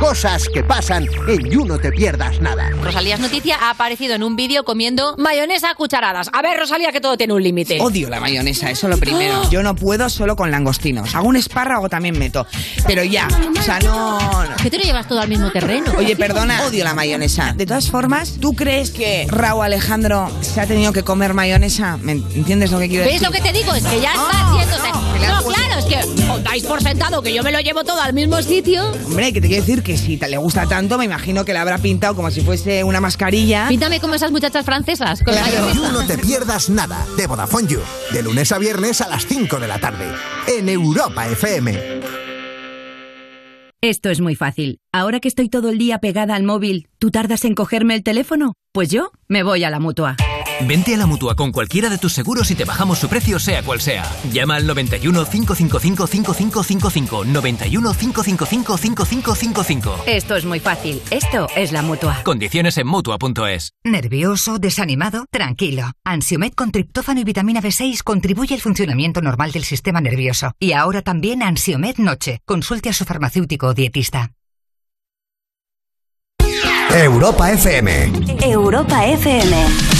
Cosas que pasan en You No Te Pierdas Nada. Rosalías Noticia ha aparecido en un vídeo comiendo mayonesa a cucharadas. A ver, Rosalía, que todo tiene un límite. Odio la mayonesa, eso lo primero. Yo no puedo solo con langostinos. Hago un espárrago también meto. Pero ya, o sea, no. no. ¿Que tú lo llevas todo al mismo terreno? Oye, perdona, odio la mayonesa. De todas formas, ¿tú crees que Raúl Alejandro se ha tenido que comer mayonesa? ¿Me entiendes lo que quiero ¿Ves decir? lo que te digo? Es que ya está No, haciéndose. le No, claro, es que os dais por sentado que yo me lo llevo todo al mismo sitio. Hombre, que te quiero decir que si te le gusta tanto, me imagino que le habrá pintado como si fuese una mascarilla. Píntame como esas muchachas francesas. Con. You No Te Pierdas Nada de Vodafone You. De lunes a viernes a las 5 de la tarde. En Europa FM. Esto es muy fácil. Ahora que estoy todo el día pegada al móvil, ¿tú tardas en cogerme el teléfono? Pues yo me voy a la mutua. Vente a la mutua con cualquiera de tus seguros y te bajamos su precio, sea cual sea. Llama al 91 555 5555. 91 555 5555. Esto es muy fácil. Esto es la mutua. Condiciones en mutua.es. ¿Nervioso? ¿Desanimado? Tranquilo. Ansiomed con triptófano y vitamina B6 contribuye al funcionamiento normal del sistema nervioso. Y ahora también Ansiomed Noche. Consulte a su farmacéutico o dietista. Europa FM. Europa FM.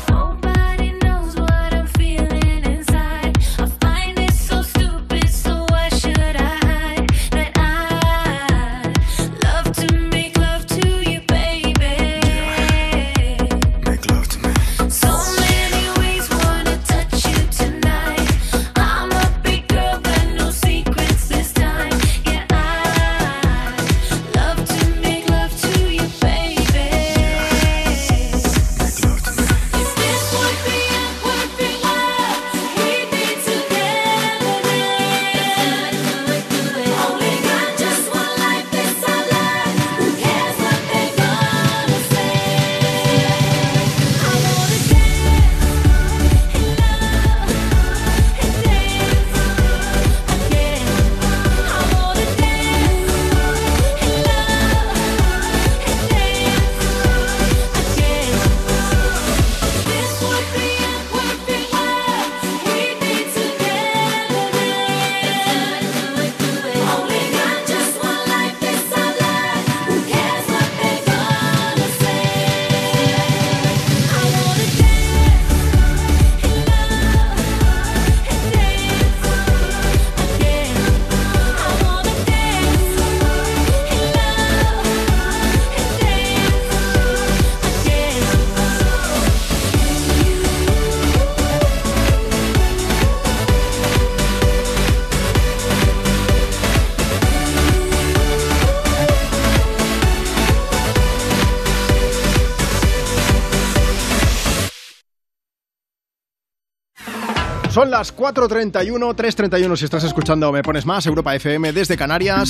Son las 4.31, 3.31 si estás escuchando Me Pones Más, Europa FM desde Canarias.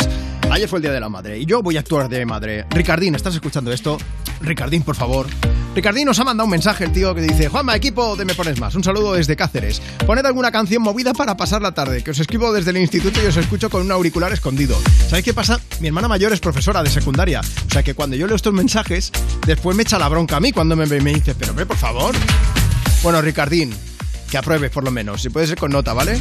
Ayer fue el Día de la Madre y yo voy a actuar de madre. Ricardín, ¿estás escuchando esto? Ricardín, por favor. Ricardín nos ha mandado un mensaje el tío que dice Juanma, equipo de Me Pones Más, un saludo desde Cáceres. Poned alguna canción movida para pasar la tarde, que os escribo desde el instituto y os escucho con un auricular escondido. ¿Sabéis qué pasa? Mi hermana mayor es profesora de secundaria, o sea que cuando yo leo estos mensajes, después me echa la bronca a mí cuando me, me dice, pero ve, por favor. Bueno, Ricardín, que apruebes por lo menos, si puede ser con nota, ¿vale?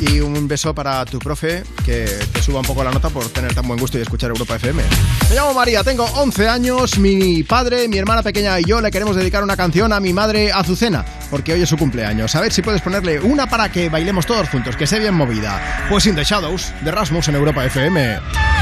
Y un beso para tu profe, que te suba un poco la nota por tener tan buen gusto y escuchar Europa FM. Me llamo María, tengo 11 años, mi padre, mi hermana pequeña y yo le queremos dedicar una canción a mi madre Azucena, porque hoy es su cumpleaños. A ver si puedes ponerle una para que bailemos todos juntos, que sea bien movida. Pues In The Shadows, de Rasmus en Europa FM.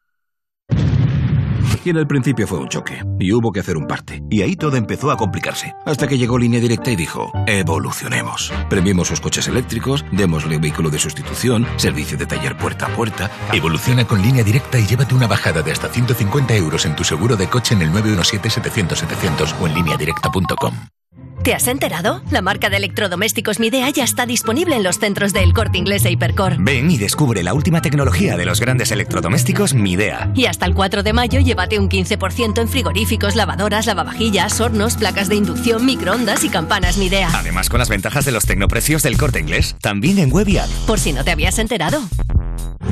Y en el principio fue un choque, y hubo que hacer un parte. Y ahí todo empezó a complicarse. Hasta que llegó Línea Directa y dijo, evolucionemos. Premiemos sus coches eléctricos, démosle vehículo de sustitución, servicio de taller puerta a puerta. Evoluciona con línea directa y llévate una bajada de hasta 150 euros en tu seguro de coche en el 917-700-700 o en lineadirecta.com. ¿Te has enterado? La marca de electrodomésticos Midea ya está disponible en los centros del Corte Inglés e Hipercor. Ven y descubre la última tecnología de los grandes electrodomésticos Midea. Y hasta el 4 de mayo llévate un 15% en frigoríficos, lavadoras, lavavajillas, hornos, placas de inducción, microondas y campanas Midea. Además con las ventajas de los tecnoprecios del corte inglés, también en web y app. Por si no te habías enterado.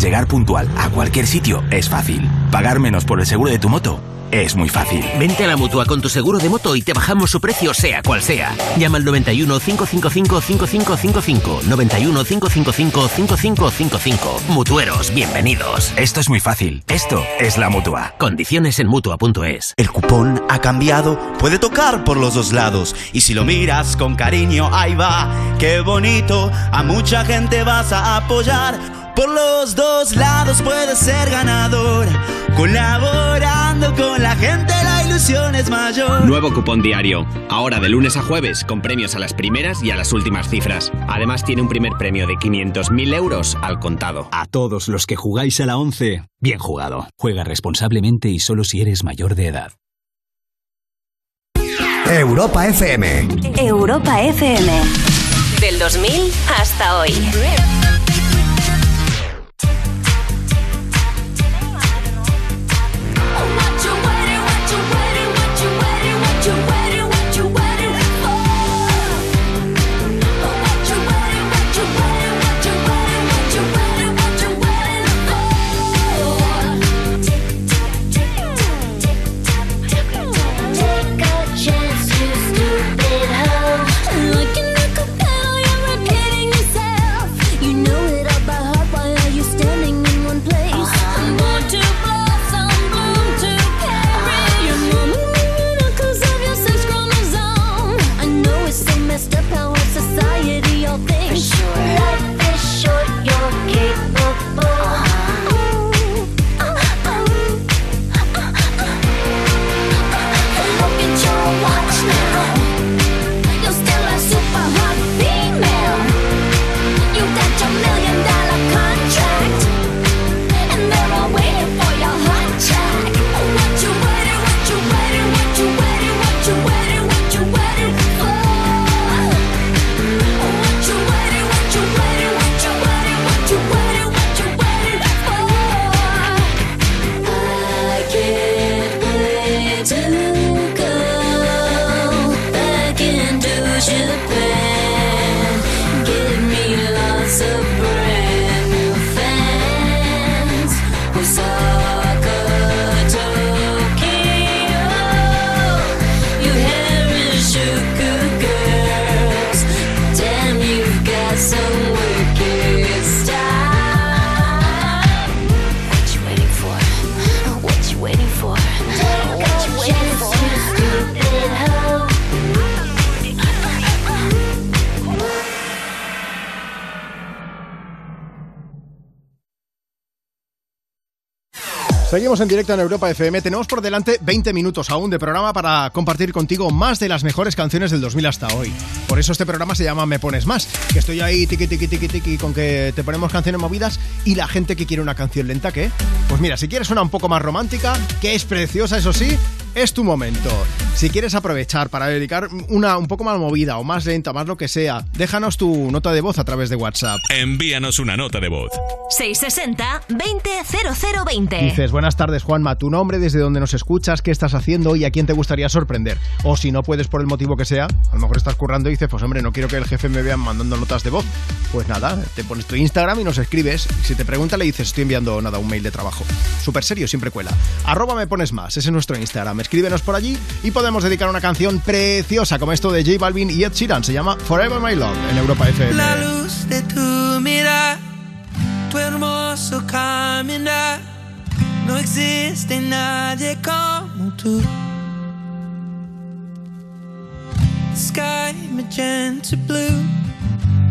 Llegar puntual a cualquier sitio es fácil. Pagar menos por el seguro de tu moto es muy fácil. Vente a la mutua con tu seguro de moto y te bajamos su precio, sea cual sea. Llama al 91 555 5555. 91 555 5555. Mutueros, bienvenidos. Esto es muy fácil. Esto es la mutua. Condiciones en mutua.es. El cupón ha cambiado, puede tocar por los dos lados. Y si lo miras con cariño, ahí va, qué bonito. A mucha gente vas a apoyar. Por los dos lados puedes ser ganador. Con la gente, la ilusión es mayor. Nuevo cupón diario. Ahora de lunes a jueves, con premios a las primeras y a las últimas cifras. Además, tiene un primer premio de 500.000 euros al contado. A todos los que jugáis a la 11, bien jugado. Juega responsablemente y solo si eres mayor de edad. Europa FM. Europa FM. Del 2000 hasta hoy. Seguimos en directo en Europa FM. Tenemos por delante 20 minutos aún de programa para compartir contigo más de las mejores canciones del 2000 hasta hoy. Por eso este programa se llama Me Pones Más. Que estoy ahí tiqui tiqui tiqui tiqui con que te ponemos canciones movidas y la gente que quiere una canción lenta, ¿qué? Pues mira, si quieres una un poco más romántica, que es preciosa, eso sí, es tu momento. Si quieres aprovechar para dedicar una un poco más movida o más lenta, más lo que sea, déjanos tu nota de voz a través de WhatsApp. Envíanos una nota de voz. 660 200020. Dices, buenas tardes Juanma, tu nombre, desde donde nos escuchas, qué estás haciendo y a quién te gustaría sorprender. O si no puedes por el motivo que sea, a lo mejor estás currando y dices, pues hombre, no quiero que el jefe me vea mandando notas de voz. Pues nada, te pones tu Instagram y nos escribes. Si te pregunta le dices, estoy enviando nada, un mail de trabajo. Súper serio, siempre cuela. Arroba me pones más, ese es nuestro Instagram. Escríbenos por allí y podemos dedicar una canción preciosa como esto de J Balvin y Ed Sheeran. Se llama Forever My Love en Europa FM. La luz de tu mirar, tu hermoso caminar, no existe nadie como tú. Sky magenta blue,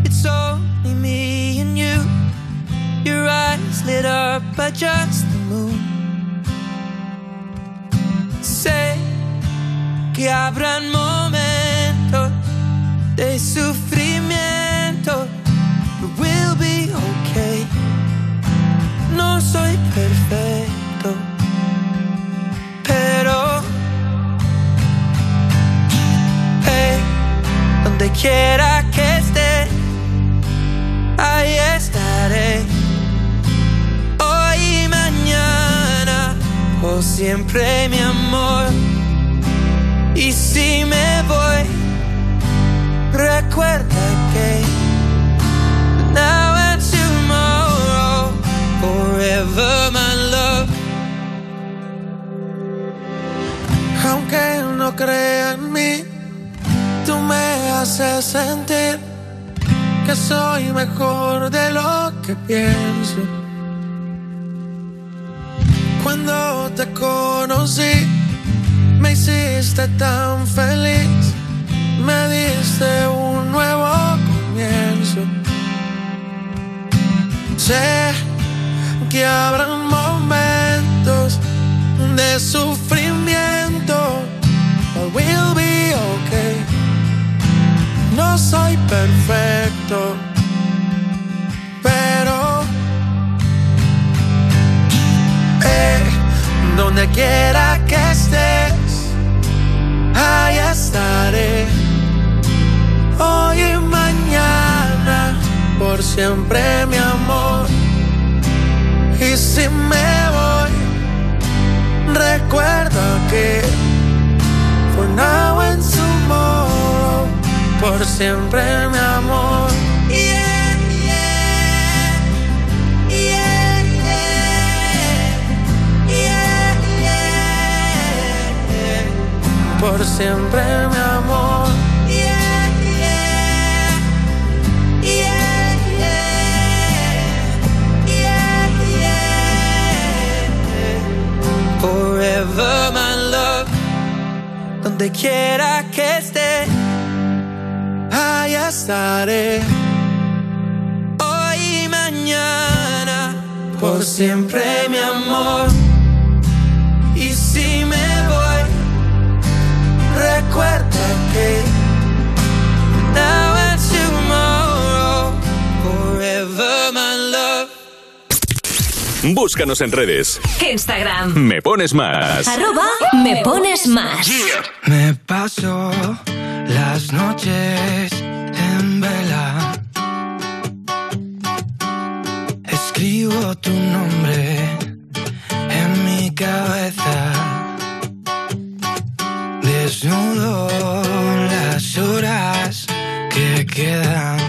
it's only me and you. Your eyes lit up by just the moon. Que habrán momentos de sufrimiento. But we'll be okay. No soy perfecto, pero hey, donde quiera que esté, ahí estaré. Hoy y mañana, o siempre mi amor. Y si me voy, recuerda que now and tomorrow, forever my love. Aunque no crea en mí, tú me haces sentir que soy mejor de lo que pienso. Cuando te conocí, me hiciste tan feliz, me diste un nuevo comienzo. Sé que habrán momentos de sufrimiento, but we'll be okay. No soy perfecto, pero eh, donde quiera que estés, ahí estaré. Hoy y mañana, por siempre mi amor. Y si me voy, recuerda que for now and tomorrow, por siempre mi amor. Por siempre mi amor. Yeah, yeah, yeah. Forever my love, donde quiera que esté, ahí estaré. Hoy y mañana, por siempre mi amor. Búscanos en redes. Instagram. Me pones más. Arroba me pones más. Me paso las noches en vela. Escribo tu nombre en mi cabeza. Desnudo las horas que quedan.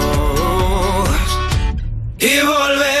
Y volverán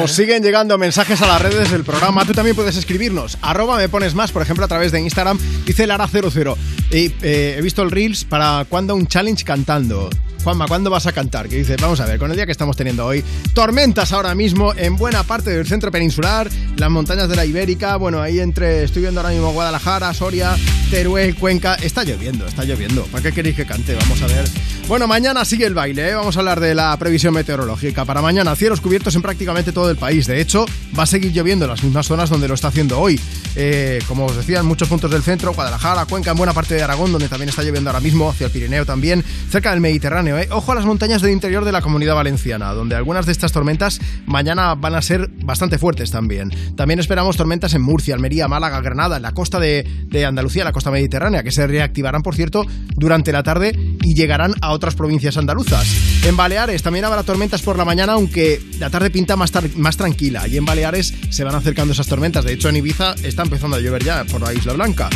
Nos siguen llegando mensajes a las redes del programa. Tú también puedes escribirnos. Arroba me pones más, por ejemplo, a través de Instagram. Dice Lara00. Y, eh, he visto el Reels para cuando un challenge cantando. Juanma, ¿cuándo vas a cantar? Que dice, vamos a ver, con el día que estamos teniendo hoy, tormentas ahora mismo en buena parte del centro peninsular, las montañas de la Ibérica, bueno, ahí entre, estoy viendo ahora mismo Guadalajara, Soria, Teruel, Cuenca, está lloviendo, está lloviendo. ¿Para qué queréis que cante? Vamos a ver. Bueno, mañana sigue el baile, ¿eh? vamos a hablar de la previsión meteorológica. Para mañana, cielos cubiertos en prácticamente todo el país. De hecho, va a seguir lloviendo en las mismas zonas donde lo está haciendo hoy. Eh, como os decía, en muchos puntos del centro, Guadalajara, Cuenca, en buena parte de Aragón, donde también está lloviendo ahora mismo, hacia el Pirineo también, cerca del Mediterráneo. ¿Eh? Ojo a las montañas del interior de la comunidad valenciana, donde algunas de estas tormentas mañana van a ser bastante fuertes también. También esperamos tormentas en Murcia, Almería, Málaga, Granada, en la costa de, Andalucía, la costa mediterránea, que se reactivarán, por cierto, durante la tarde y llegarán a otras provincias andaluzas. En Baleares también habrá tormentas por la mañana, aunque la tarde pinta más tranquila. Y en Baleares se van acercando esas tormentas. De hecho, en Ibiza está empezando a llover ya por la Isla Blanca.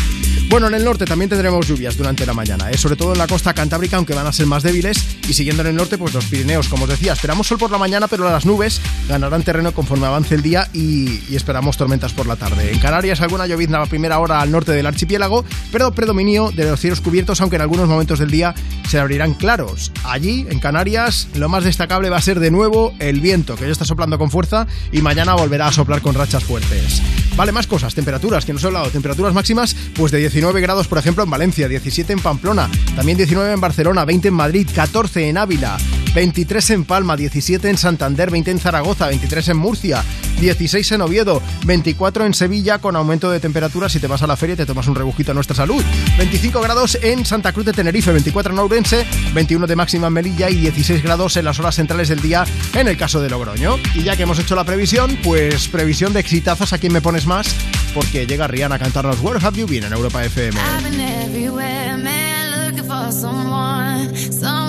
Bueno, en el norte también tendremos lluvias durante la mañana, ¿eh? sobre todo en la costa cantábrica, aunque van a ser más débiles. Y siguiendo en el norte, pues los Pirineos, como os decía, esperamos sol por la mañana, pero las nubes ganarán terreno conforme avance el día y, esperamos tormentas por la tarde. En Canarias, alguna llovizna a primera hora al norte del archipiélago, pero predominio de los cielos cubiertos, aunque en algunos momentos del día se abrirán claros. Allí, en Canarias, lo más destacable va a ser de nuevo el viento, que ya está soplando con fuerza y mañana volverá a soplar con rachas fuertes. Vale, más cosas, temperaturas, que nos he hablado, temperaturas máximas, pues de 19 grados, por ejemplo, en Valencia, 17 en Pamplona, también 19 en Barcelona, 20 en Madrid, 14 en Ávila, 23 en Palma, 17 en Santander, 20 en Zaragoza, 23 en Murcia, 16 en Oviedo, 24 en Sevilla, con aumento de temperatura. Si te vas a la feria y te tomas un rebujito a nuestra salud, 25 grados en Santa Cruz de Tenerife, 24 en Ourense, 21 de máxima en Melilla y 16 grados en las horas centrales del día en el caso de Logroño. Y ya que hemos hecho la previsión, pues previsión de exitazos. A quien me pones más, porque llega Rihanna a cantarnos Where Have You Been en Europa FM. I've been everywhere, man, looking for someone, someone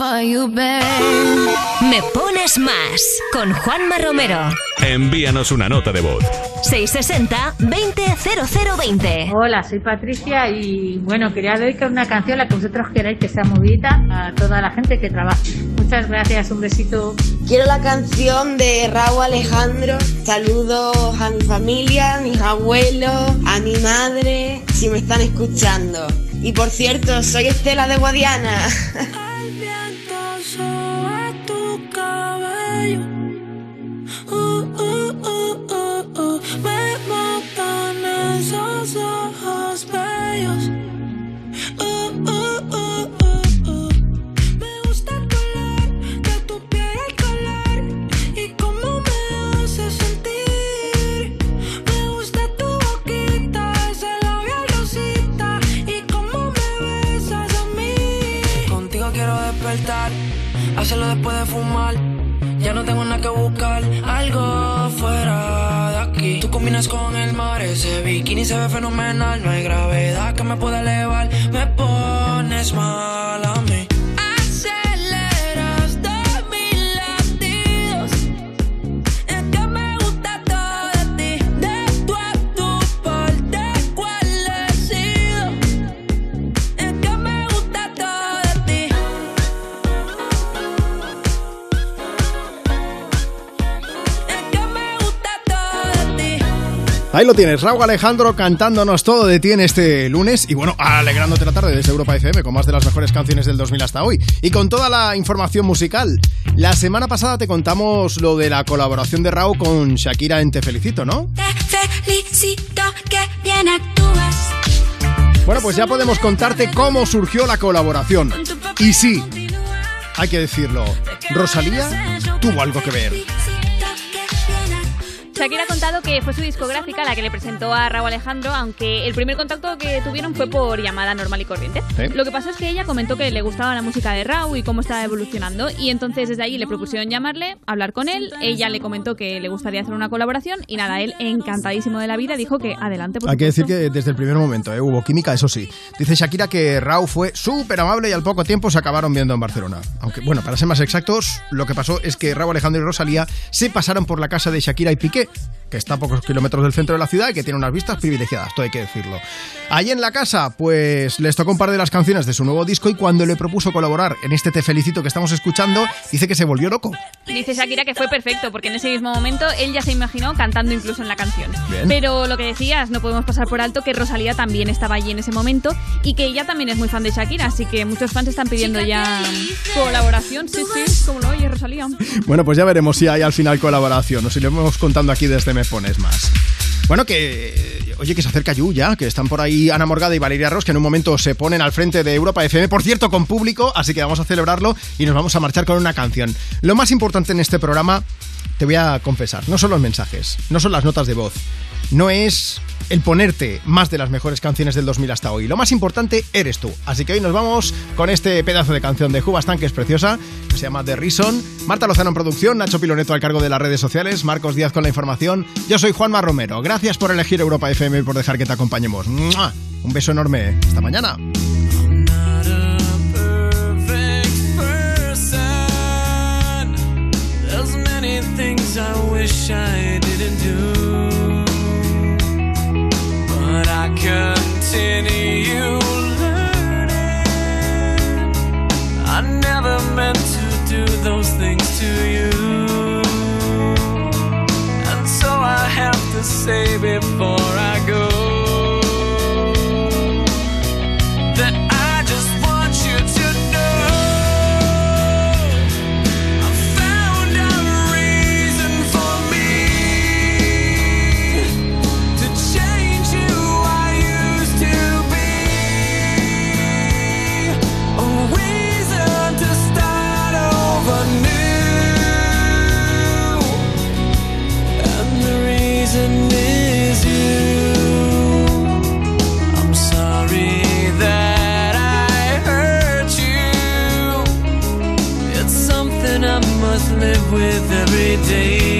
Me pones más con Juanma Romero. Envíanos una nota de voz. 660-200020. Hola, soy Patricia y bueno, quería dedicar una canción, la que vosotros queráis que sea movida, a toda la gente que trabaja. Muchas gracias, un besito. Quiero la canción de Raúl Alejandro. Saludos a mi familia, a mis abuelos, a mi madre, si me están escuchando. Y por cierto, soy Estela de Guadiana. Ahí lo tienes, Raúl Alejandro cantándonos todo de ti en este lunes y bueno, alegrándote la tarde desde Europa FM con más de las mejores canciones del 2000 hasta hoy y con toda la información musical. La semana pasada te contamos lo de la colaboración de Raúl con Shakira en Te Felicito, ¿no? Te felicito que bien actúas. Bueno, pues ya podemos contarte cómo surgió la colaboración. Y sí, hay que decirlo, Rosalía tuvo algo que ver. Shakira ha contado que fue su discográfica la que le presentó a Raúl Alejandro, aunque el primer contacto que tuvieron fue por llamada normal y corriente. Sí. Lo que pasó es que ella comentó que le gustaba la música de Raúl y cómo estaba evolucionando, y entonces desde ahí le propusieron llamarle, hablar con él, ella le comentó que le gustaría hacer una colaboración, y nada, él encantadísimo de la vida dijo que adelante. por Hay que decir que desde el primer momento ¿eh? hubo química, eso sí. Dice Shakira que Raúl fue súper amable y al poco tiempo se acabaron viendo en Barcelona. Aunque, bueno, para ser más exactos, lo que pasó es que Raúl Alejandro y Rosalía se pasaron por la casa de Shakira y Piqué, six. Que está a pocos kilómetros del centro de la ciudad y que tiene unas vistas privilegiadas, todo hay que decirlo. Allí en la casa, pues les tocó un par de las canciones de su nuevo disco y cuando le propuso colaborar en este Te Felicito que estamos escuchando, dice que se volvió loco. Dice Shakira que fue perfecto, porque en ese mismo momento él ya se imaginó cantando incluso en la canción. Bien. Pero lo que decías, no podemos pasar por alto que Rosalía también estaba allí en ese momento y que ella también es muy fan de Shakira, así que muchos fans están pidiendo ya colaboración. Sí, sí, como lo oye Rosalía. Bueno, pues ya veremos si hay al final colaboración o si lo hemos contando aquí desde Me Pones Más. Bueno, que. eh, Oye, que se acerca Yu ya, que están por ahí Ana Morgada y Valeria Ross, que en un momento se ponen al frente de Europa FM, por cierto, con público, así que vamos a celebrarlo y nos vamos a marchar con una canción. Lo más importante en este programa, te voy a confesar, no son los mensajes, no son las notas de voz, no es el ponerte más de las mejores canciones del 2000 hasta hoy. Lo más importante eres tú. Así que hoy nos vamos con este pedazo de canción de Jubastan, que es preciosa, que se llama The Reason. Marta Lozano en producción, Nacho Piloneto al cargo de las redes sociales, Marcos Díaz con la información. Yo soy Juanma Romero. Gracias por elegir Europa FM y por dejar que te acompañemos. Un beso enorme. Hasta mañana. But I continue learning. I never meant to do those things to you, and so I have to say before live with every day.